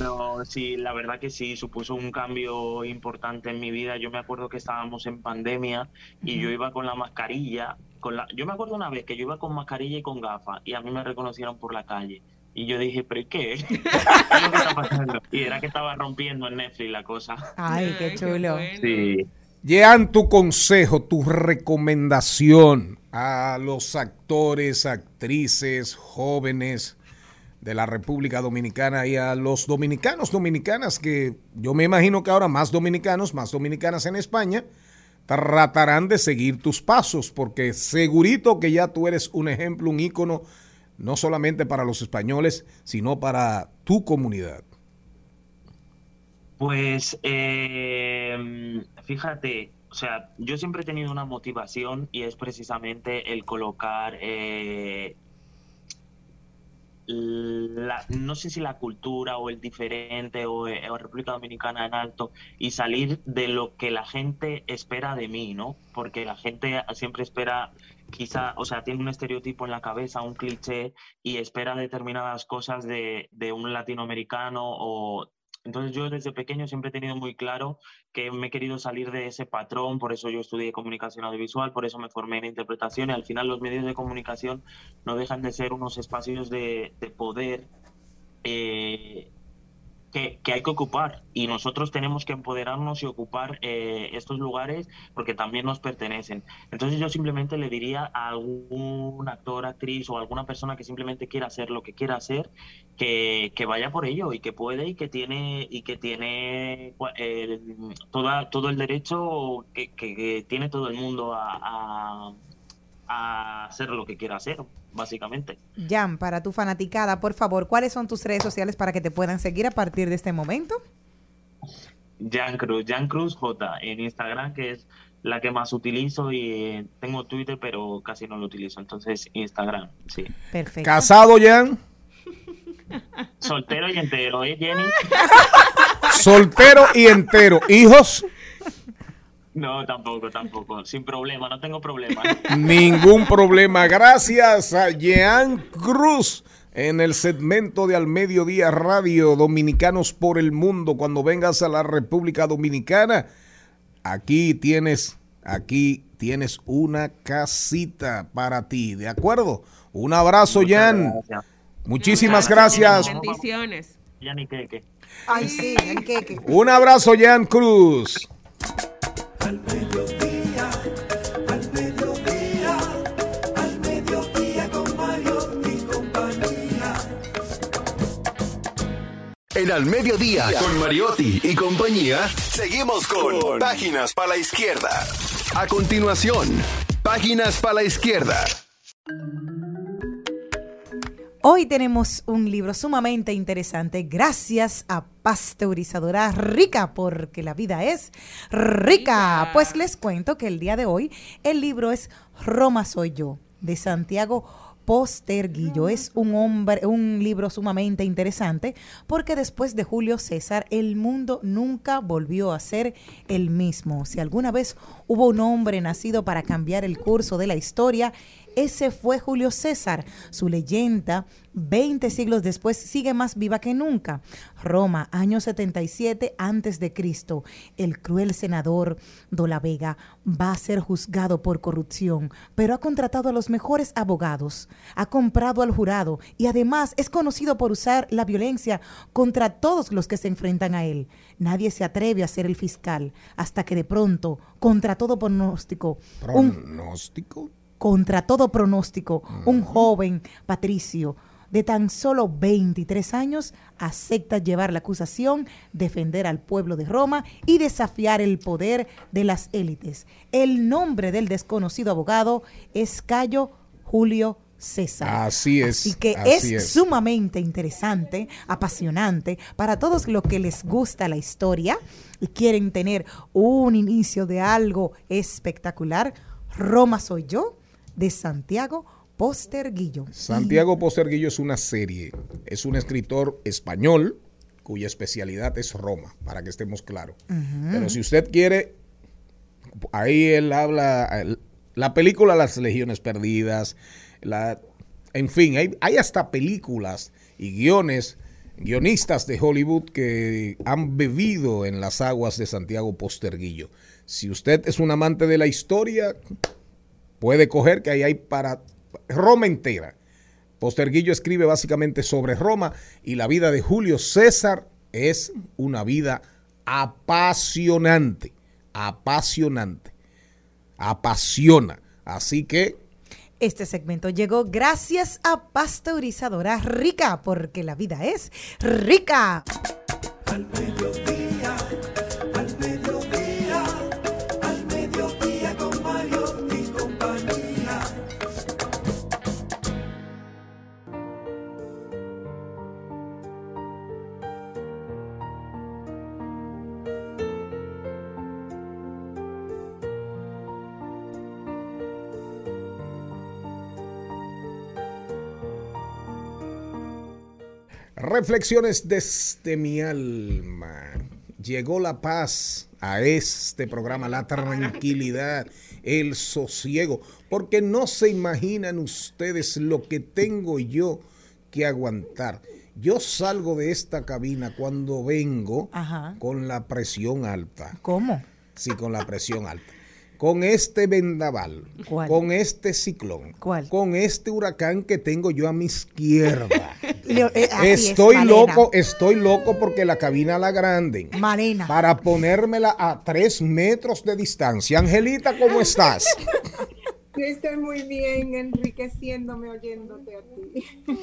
No, sí, la verdad que sí, supuso un cambio importante en mi vida. Yo me acuerdo que estábamos en pandemia y yo iba con la mascarilla. Con la... Yo me acuerdo una vez que yo iba con mascarilla y con gafas y a mí me reconocieron por la calle. Y yo dije, ¿pero y qué? ¿Qué es lo que está pasando? Y era que estaba rompiendo en Netflix la cosa. Ay, qué chulo. Sí. Llegan tu consejo, tu recomendación a los actores, actrices, jóvenes de la República Dominicana y a los dominicanos, dominicanas, que yo me imagino que ahora más dominicanos, más dominicanas en España, tratarán de seguir tus pasos, porque segurito que ya tú eres un ejemplo, un ícono, no solamente para los españoles, sino para tu comunidad. Pues eh, fíjate, o sea, yo siempre he tenido una motivación y es precisamente el colocar, eh, la, no sé si la cultura o el diferente o, eh, o República Dominicana en alto y salir de lo que la gente espera de mí, ¿no? Porque la gente siempre espera, quizá, o sea, tiene un estereotipo en la cabeza, un cliché y espera determinadas cosas de, de un latinoamericano o entonces yo desde pequeño siempre he tenido muy claro que me he querido salir de ese patrón, por eso yo estudié comunicación audiovisual, por eso me formé en interpretación y al final los medios de comunicación no dejan de ser unos espacios de, de poder eh, que, hay que ocupar y nosotros tenemos que empoderarnos y ocupar eh, estos lugares porque también nos pertenecen. Entonces yo simplemente le diría a algún actor, actriz o alguna persona que simplemente quiera hacer lo que quiera hacer, que, que vaya por ello y que puede y que tiene y que tiene toda, todo el derecho que, que- tiene todo el mundo a- a hacer lo que quiera hacer, básicamente. Jan, para tu fanaticada, por favor, ¿cuáles son tus redes sociales para que te puedan seguir a partir de este momento? Jan Cruz, Jan Cruz J en Instagram, que es la que más utilizo y eh, tengo Twitter, pero casi no lo utilizo. Entonces, Instagram, sí. Perfecto. ¿Casado, Jan? Soltero y entero, ¿eh, Jenny? Soltero y entero. ¿Hijos? No, tampoco, tampoco. Sin problema, no tengo problema. Ningún problema. Gracias a Jean Cruz en el segmento de Al Mediodía Radio Dominicanos por el Mundo. Cuando vengas a la República Dominicana, aquí tienes, aquí tienes una casita para ti. ¿De acuerdo? Un abrazo, Jan. gracias. Muchísimas gracias. Bendiciones. Qué, qué. Ay, sí. Un abrazo, Jan Cruz. Al mediodía, al mediodía, al mediodía con Mario y compañía. En Al Mediodía, con Mariotti y compañía, seguimos con Páginas para la Izquierda. A continuación, Páginas para la Izquierda. Hoy tenemos un libro sumamente interesante gracias a pasteurizadora rica, porque la vida es rica. Pues les cuento que el día de hoy el libro es Roma soy yo, de Santiago Posterguillo. Es un hombre, un libro sumamente interesante porque después de Julio César el mundo nunca volvió a ser el mismo. Si alguna vez hubo un hombre nacido para cambiar el curso de la historia, ese fue Julio César. Su leyenda, 20 siglos después, sigue más viva que nunca. Roma, año 77 antes de Cristo. El cruel senador Dola Vega va a ser juzgado por corrupción, pero ha contratado a los mejores abogados, ha comprado al jurado y además es conocido por usar la violencia contra todos los que se enfrentan a él. Nadie se atreve a ser el fiscal hasta que de pronto, contra todo pronóstico, ¿Pronóstico? Contra todo pronóstico, un joven patricio de tan solo 23 años acepta llevar la acusación, defender al pueblo de Roma y desafiar el poder de las élites. El nombre del desconocido abogado es Cayo Julio César. Así es. Así que así es, es. sumamente interesante, apasionante para todos los que les gusta la historia y quieren tener un inicio de algo espectacular. Roma soy yo de Santiago Posterguillo. Santiago Posterguillo es una serie, es un escritor español cuya especialidad es Roma, para que estemos claros. Pero si usted quiere, ahí él habla, la película Las Legiones Perdidas, la, en fin, hay, hay hasta películas y guiones, guionistas de Hollywood que han bebido en las aguas de Santiago Posterguillo. Si usted es un amante de la historia, puede coger que ahí hay para Roma entera. Posterguillo escribe básicamente sobre Roma y la vida de Julio César es una vida apasionante, apasionante, apasiona. Así que Este segmento llegó gracias a Pasteurizadora Rica, porque la vida es rica. Al Reflexiones desde mi alma. Llegó la paz a este programa, la tranquilidad, el sosiego, porque no se imaginan ustedes lo que tengo yo que aguantar. Yo salgo de esta cabina cuando vengo Ajá. con la presión alta. ¿Cómo? Sí, con la presión alta. Con este vendaval, ¿Cuál? con este ciclón, ¿Cuál? con este huracán que tengo yo a mi izquierda. Leo- eh, es, Estoy loco, estoy loco porque la cabina la grande. Malena. Para ponérmela a tres metros de distancia. Angelita, ¿cómo estás? Yo estoy muy bien, enriqueciéndome oyéndote a ti. Muy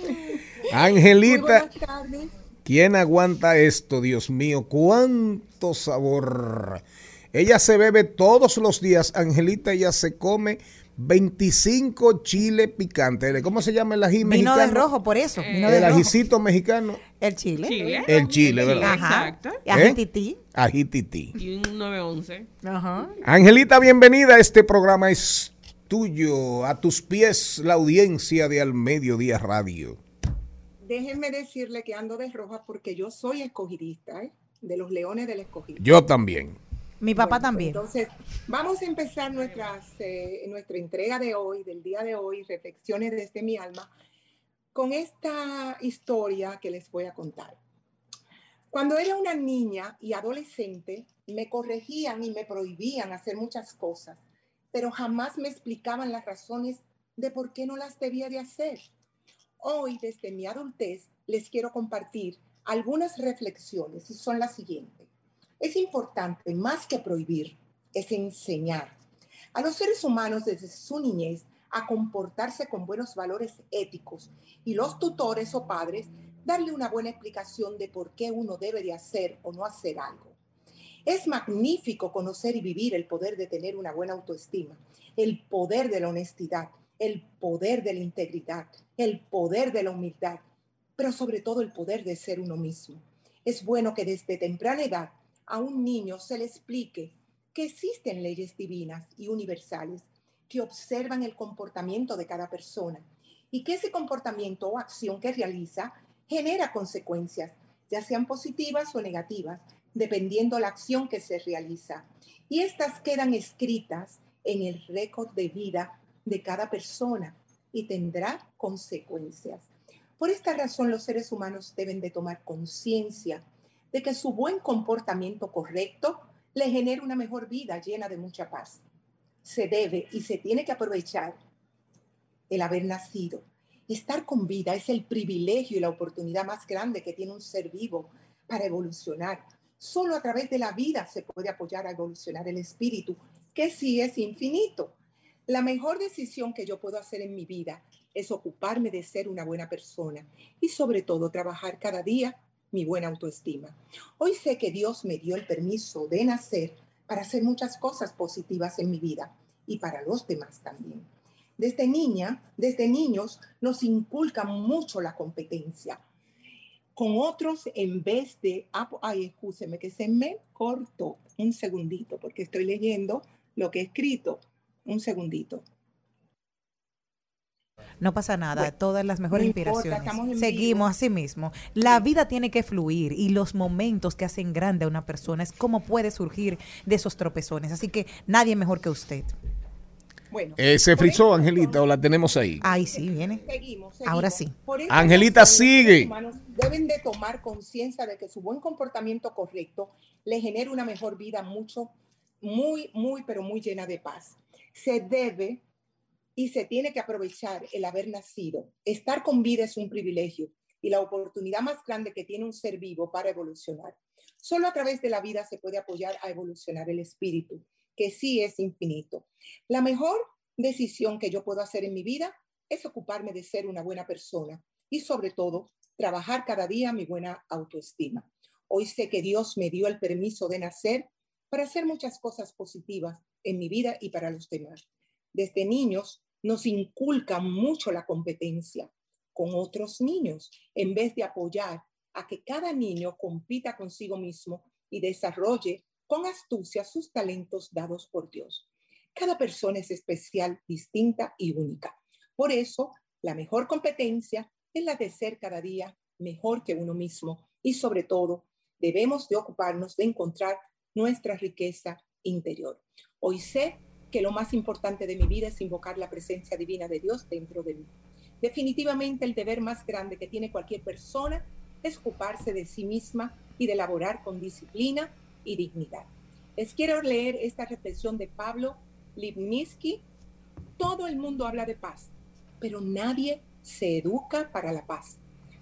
Angelita, buenas tardes. ¿quién aguanta esto, Dios mío? ¿Cuánto sabor? Ella se bebe todos los días. Angelita, ella se come 25 chile picante. ¿Cómo se llama el ají Vino de mexicano? rojo, por eso. Vino de El rojo. ajicito mexicano. El chile. Chile. El chile, ¿verdad? Ajá. Exacto. Y ¿Eh? ajitití. Ají tití. Y un 911. Ajá. Angelita, bienvenida. Este programa es tuyo. A tus pies, la audiencia de Al Mediodía Radio. Déjenme decirle que ando de roja porque yo soy escogidista, ¿eh? de los leones del escogido. Yo también. Mi papá Bueno, también. Entonces, vamos a empezar nuestras, eh, nuestra entrega de hoy, del día de hoy, reflexiones desde mi alma, con esta historia que les voy a contar. Cuando era una niña y adolescente, me corregían y me prohibían hacer muchas cosas, pero jamás me explicaban las razones de por qué no las debía de hacer. Hoy, desde mi adultez, les quiero compartir algunas reflexiones y son las siguientes. Es importante, más que prohibir, es enseñar a los seres humanos desde su niñez a comportarse con buenos valores éticos y los tutores o padres darle una buena explicación de por qué uno debe de hacer o no hacer algo. Es magnífico conocer y vivir el poder de tener una buena autoestima, el poder de la honestidad, el poder de la integridad, el poder de la humildad, pero sobre todo el poder de ser uno mismo. Es bueno que desde temprana edad a un niño se le explique que existen leyes divinas y universales que observan el comportamiento de cada persona y que ese comportamiento o acción que realiza genera consecuencias, ya sean positivas o negativas, dependiendo la acción que se realiza. Y estas quedan escritas en el récord de vida de cada persona y tendrá consecuencias. Por esta razón los seres humanos deben de tomar conciencia de que su buen comportamiento correcto le genera una mejor vida llena de mucha paz. Se debe y se tiene que aprovechar el haber nacido. Estar con vida es el privilegio y la oportunidad más grande que tiene un ser vivo para evolucionar. Solo a través de la vida se puede apoyar a evolucionar el espíritu, que sí es infinito. La mejor decisión que yo puedo hacer en mi vida es ocuparme de ser una buena persona y sobre todo trabajar cada día mi buena autoestima. Hoy sé que Dios me dio el permiso de nacer para hacer muchas cosas positivas en mi vida y para los demás también. Desde niña, desde niños, nos inculcan mucho la competencia. Con otros, en vez de, ah, ay, escúcheme que se me cortó un segundito porque estoy leyendo lo que he escrito. Un segundito. No pasa nada, todas las mejores no importa, inspiraciones. Seguimos así mismo. La vida tiene que fluir y los momentos que hacen grande a una persona es cómo puede surgir de esos tropezones. Así que nadie mejor que usted. Bueno, Eh, se frizó, Angelita, o la tenemos ahí. Ahí sí, viene. seguimos, seguimos. Ahora sí. Angelita, razón, los sigue. humanos Deben de tomar conciencia de que su buen comportamiento correcto le genera una mejor vida mucho, muy, muy, pero muy llena de paz. Se debe y se tiene que aprovechar el haber nacido. Estar con vida es un privilegio y la oportunidad más grande que tiene un ser vivo para evolucionar. Solo a través de la vida se puede apoyar a evolucionar el espíritu, que sí es infinito. La mejor decisión que yo puedo hacer en mi vida es ocuparme de ser una buena persona y sobre todo trabajar cada día mi buena autoestima. Hoy sé que Dios me dio el permiso de nacer para hacer muchas cosas positivas en mi vida y para los demás. Desde niños nos inculcan mucho la competencia con otros niños en vez de apoyar a que cada niño compita consigo mismo y desarrolle con astucia sus talentos dados por Dios. Cada persona es especial, distinta y única. Por eso, la mejor competencia es la de ser cada día mejor que uno mismo y sobre todo debemos de ocuparnos de encontrar nuestra riqueza interior. Hoy sé que lo más importante de mi vida es invocar la presencia divina de Dios dentro de mí. Definitivamente el deber más grande que tiene cualquier persona es ocuparse de sí misma y de elaborar con disciplina y dignidad. Les quiero leer esta reflexión de Pablo Lipnitsky. Todo el mundo habla de paz, pero nadie se educa para la paz.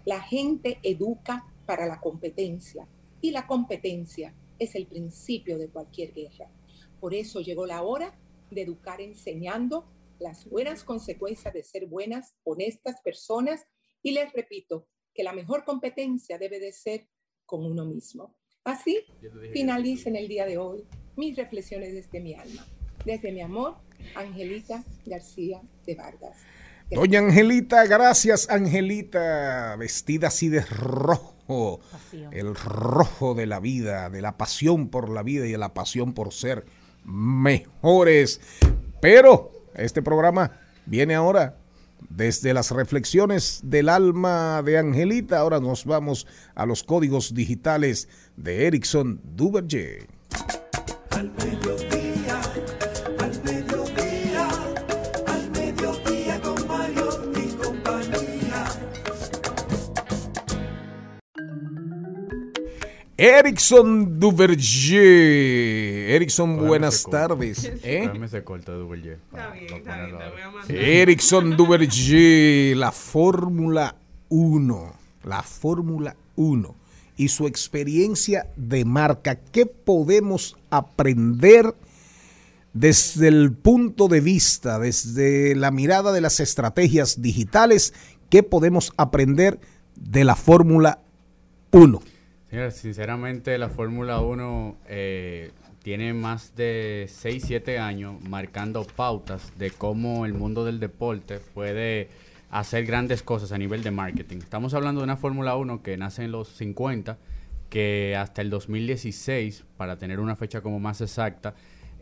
La gente educa para la competencia y la competencia es el principio de cualquier guerra. Por eso llegó la hora de educar enseñando las buenas consecuencias de ser buenas, honestas personas. Y les repito que la mejor competencia debe de ser con uno mismo. Así finalizo en el día de hoy mis reflexiones desde mi alma, desde mi amor, Angelita García de Vargas. Doña Angelita, gracias Angelita, vestida así de rojo, el rojo de la vida, de la pasión por la vida y de la pasión por ser mejores. Pero este programa viene ahora desde las reflexiones del alma de Angelita. Ahora nos vamos a los códigos digitales de Erickson Duverger. Erickson Duverger. Erickson, buenas tardes. ¿Eh? Tráeme ese corte de Duverger. Está bien, está bien, te voy a mandar. Erickson Duverger, la Fórmula 1, la Fórmula 1 y su experiencia de marca. ¿Qué podemos aprender desde el punto de vista, desde la mirada de las estrategias digitales? ¿Qué podemos aprender de la Fórmula 1? Sinceramente la Fórmula 1 eh, tiene más de 6, 7 años marcando pautas de cómo el mundo del deporte puede hacer grandes cosas a nivel de marketing. Estamos hablando de una Fórmula 1 que nace en los 50, que hasta el 2016, para tener una fecha como más exacta,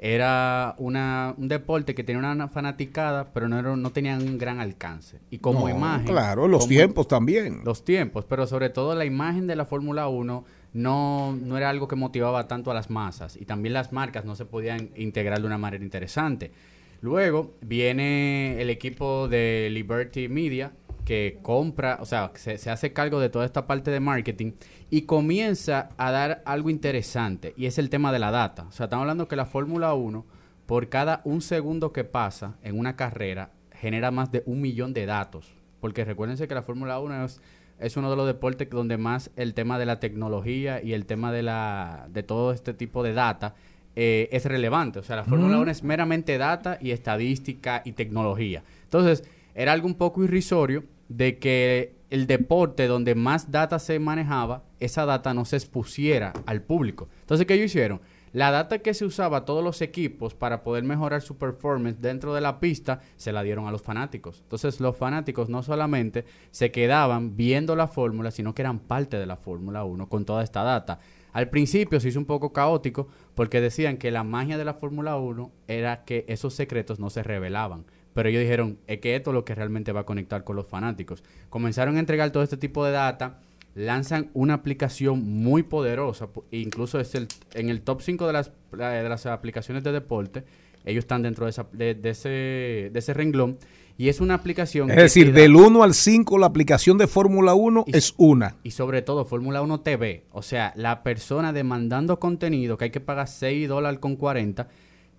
era una, un deporte que tenía una fanaticada, pero no, era, no tenía un gran alcance. Y como No, imagen... Claro, los como- tiempos también. Los tiempos, pero sobre todo la imagen de la Fórmula 1 no, no era algo que motivaba tanto a las masas y también las marcas no se podían integrar de una manera interesante. Luego viene el equipo de Liberty Media que compra, o sea, se, se hace cargo de toda esta parte de marketing y comienza a dar algo interesante y es el tema de la data. O sea, estamos hablando que la Fórmula 1, por cada un segundo que pasa en una carrera, genera más de un millón de datos. Porque recuérdense que la Fórmula 1 es, es uno de los deportes donde más el tema de la tecnología y el tema de, la, de todo este tipo de data eh, es relevante. O sea, la Fórmula Ujú. 1 es meramente data y estadística y tecnología. Entonces, era algo un poco irrisorio de que el deporte donde más data se manejaba, esa data no se expusiera al público. Entonces, ¿qué ellos hicieron? La data que se usaba a todos los equipos para poder mejorar su performance dentro de la pista, se la dieron a los fanáticos. Entonces, los fanáticos no solamente se quedaban viendo la fórmula, sino que eran parte de la Fórmula 1 con toda esta data. Al principio se hizo un poco caótico porque decían que la magia de la Fórmula 1 era que esos secretos no se revelaban. Pero ellos dijeron, es que esto es lo que realmente va a conectar con los fanáticos. Comenzaron a entregar todo este tipo de data, lanzan una aplicación muy poderosa, incluso es el, en el top 5 de las, de las aplicaciones de deporte, ellos están dentro de, esa- de- de ese, de ese renglón, y es una aplicación... Es que decir, da- del 1 al 5 la aplicación de Fórmula 1 es una. y sobre todo Fórmula 1 TV. O sea, la persona demandando contenido que hay que pagar 6 dólares con 40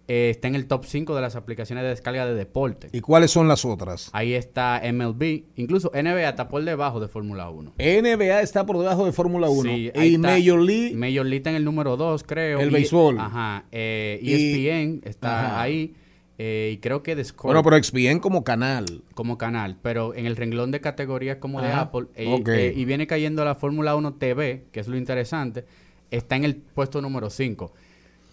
eh, está en el top 5 de las aplicaciones de descarga de deporte. ¿Y cuáles son las otras? Ahí está MLB, incluso NBA está por debajo de Fórmula 1. NBA está por debajo de Fórmula 1. Sí, y está- Major League. Major League está en el número 2, creo. El Y- béisbol. Ajá. eh, Y- ESPN está Ajá. ahí. eh, y creo que Discord Bueno, pero ESPN como canal. como canal, pero en el renglón de categorías como de. Apple, eh, Ok. eh, y viene cayendo la Fórmula 1 TV, que es lo interesante, está en el puesto número 5.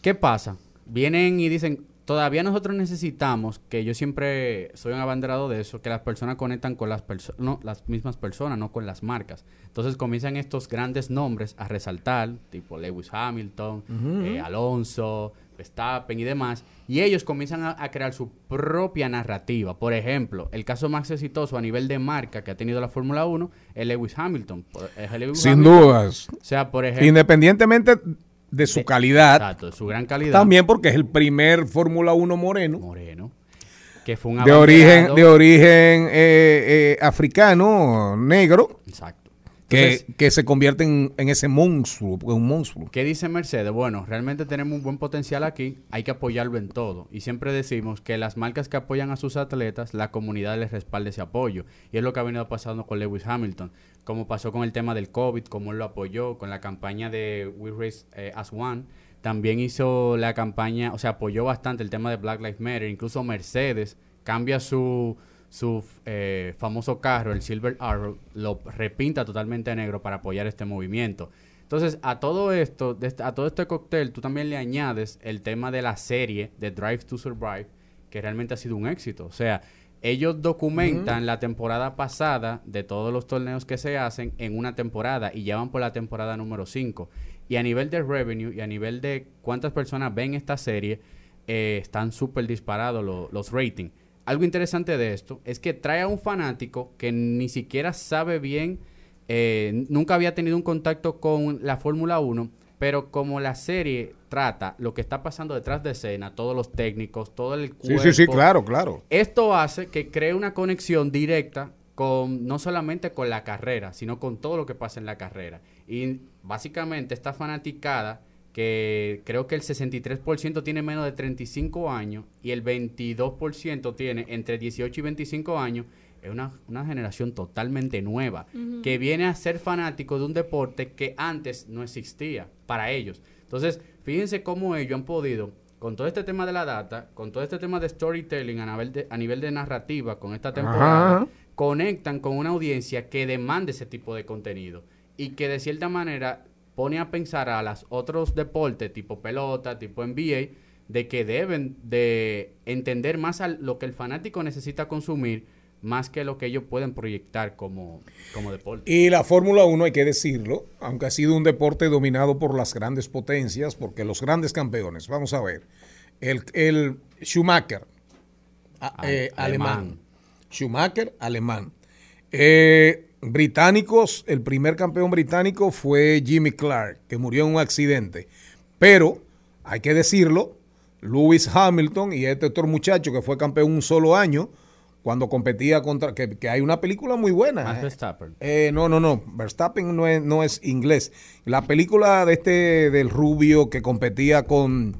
¿Qué pasa? Vienen y dicen, todavía nosotros necesitamos, que yo siempre soy un abanderado de eso, que las personas conectan con las, perso- no, las mismas personas, no con las marcas. Entonces comienzan estos grandes nombres a resaltar, tipo Lewis Hamilton, eh, Alonso, Verstappen y demás, y ellos comienzan a, a crear su propia narrativa. Por ejemplo, el caso más exitoso a nivel de marca que ha tenido la Fórmula 1 es Lewis Hamilton. Por- es Lewis Sin Hamilton. dudas. O sea, por ejemplo... Independientemente de su calidad. Exacto, de su gran calidad. También porque es el primer Fórmula 1 moreno. Moreno. Que fue un De origen, de origen eh, eh, africano, negro. Exacto. Que, se convierte en, en ese monstruo, porque es un monstruo. ¿Qué dice Mercedes? Bueno, realmente tenemos un buen potencial aquí, hay que apoyarlo en todo. Y siempre decimos que las marcas que apoyan a sus atletas, la comunidad les respalda ese apoyo. Y es lo que ha venido pasando con Lewis Hamilton, como pasó con el tema del COVID, como él lo apoyó, con la campaña de We Race eh, as One. También hizo la campaña, o sea, apoyó bastante el tema de Black Lives Matter. Incluso Mercedes cambia su, su eh, famoso carro, el Silver Arrow, lo repinta totalmente negro para apoyar este movimiento. Entonces, a todo esto, a todo este cóctel, tú también le añades el tema de la serie de Drive to Survive, que realmente ha sido un éxito. O sea, ellos documentan la temporada pasada de todos los torneos que se hacen en una temporada y ya van por la temporada número 5. Y a nivel de revenue y a nivel de cuántas personas ven esta serie, eh, están súper disparados lo- los ratings. Algo interesante de esto es que trae a un fanático que ni siquiera sabe bien, eh, nunca había tenido un contacto con la Fórmula 1, pero como la serie trata lo que está pasando detrás de escena, todos los técnicos, todo el Sí, cuerpo. sí, sí, claro, claro. Esto hace que cree una conexión directa con no solamente con la carrera, sino con todo lo que pasa en la carrera. Y básicamente esta fanaticada que creo que el 63% tiene menos de 35 años y el 22% tiene entre 18 y 25 años, es una, una generación totalmente nueva que viene a ser fanático de un deporte que antes no existía para ellos. Entonces, fíjense cómo ellos han podido, con todo este tema de la data, con todo este tema de storytelling a nivel de, a nivel de narrativa, con esta temporada, Ajá. conectan con una audiencia que demanda ese tipo de contenido y que de cierta manera pone a pensar a los otros deportes tipo pelota, tipo NBA, de que deben de entender más a lo que el fanático necesita consumir más que lo que ellos pueden proyectar como, como deporte. Y la Fórmula 1, hay que decirlo, aunque ha sido un deporte dominado por las grandes potencias, porque los grandes campeones, vamos a ver, el, el Schumacher, a- eh, alemán. alemán. Schumacher, alemán. Eh, británicos, el primer campeón británico fue Jimmy Clark, que murió en un accidente. Pero, hay que decirlo, Lewis Hamilton y este otro muchacho que fue campeón un solo año, cuando competía contra, que, que hay una película muy buena. Max eh. Verstappen. Eh, no, no, no. Verstappen no es, no es inglés. La película de este del rubio que competía con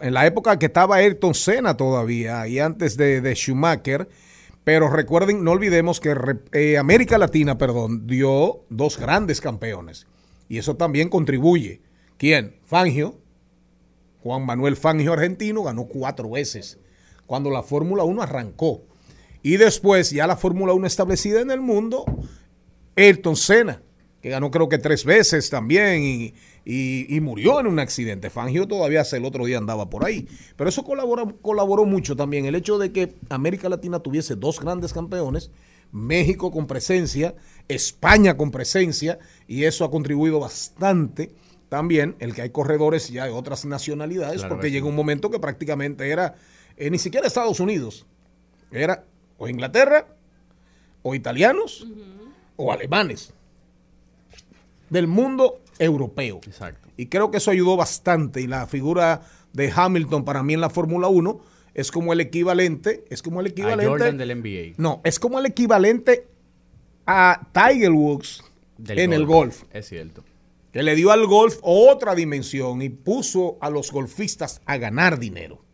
en la época que estaba Ayrton Senna todavía y antes de, de Schumacher. Pero recuerden, no olvidemos que eh, América Latina, perdón, dio dos grandes campeones. Y eso también contribuye. ¿Quién? Fangio. Juan Manuel Fangio argentino ganó cuatro veces cuando la Fórmula 1 arrancó. Y después, ya la Fórmula 1 establecida en el mundo, Ayrton Senna, que ganó creo que tres veces también y- y murió en un accidente. Fangio todavía hasta el otro día andaba por ahí. Pero eso colaboró, colaboró mucho también. El hecho de que América Latina tuviese dos grandes campeones, México con presencia, España con presencia, y eso ha contribuido bastante también el que hay corredores ya de otras nacionalidades, Claro porque llegó un momento que prácticamente era eh, ni siquiera Estados Unidos, era o Inglaterra, o italianos, o alemanes, del mundo europeo. Exacto. Y creo que eso ayudó bastante. Y la figura de Hamilton para mí en la Fórmula 1 es como el equivalente, es como el A equivalente. Jordan del NBA. No, es como el equivalente a Tiger Woods Del en el golf. Es cierto. Que le dio al golf otra dimensión y puso a los golfistas a ganar dinero.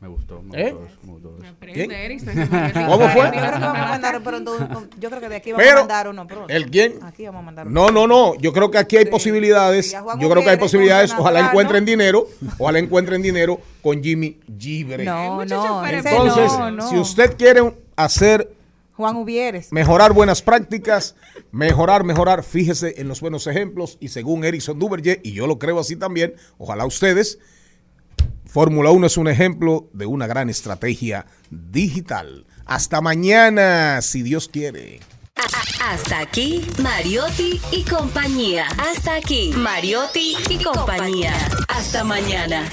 Me gustó, me ¿Eh? gustó me gustó. ¿Quién? Erickson. ¿Cómo fue? Yo creo que vamos a mandar pronto un- yo creo que de aquí vamos Pero, a mandar uno pronto. ¿el quién? Aquí vamos a mandar uno. No, no, no. Yo creo que aquí hay posibilidades. Sí, Yo creo que hay posibilidades. Ojalá encuentren dinero. Ojalá encuentren dinero con Jimmy Gibre. No, no, Entonces, no, no. si usted quiere hacer Juan Hubieres. mejorar buenas prácticas, mejorar, mejorar, fíjese en los buenos ejemplos y según Erickson Duverger, y yo lo creo así también, ojalá ustedes, Fórmula 1 es un ejemplo de una gran estrategia digital. Hasta mañana, si Dios quiere. Hasta aquí, Mariotti y compañía. Hasta aquí, Mariotti y compañía. Hasta mañana.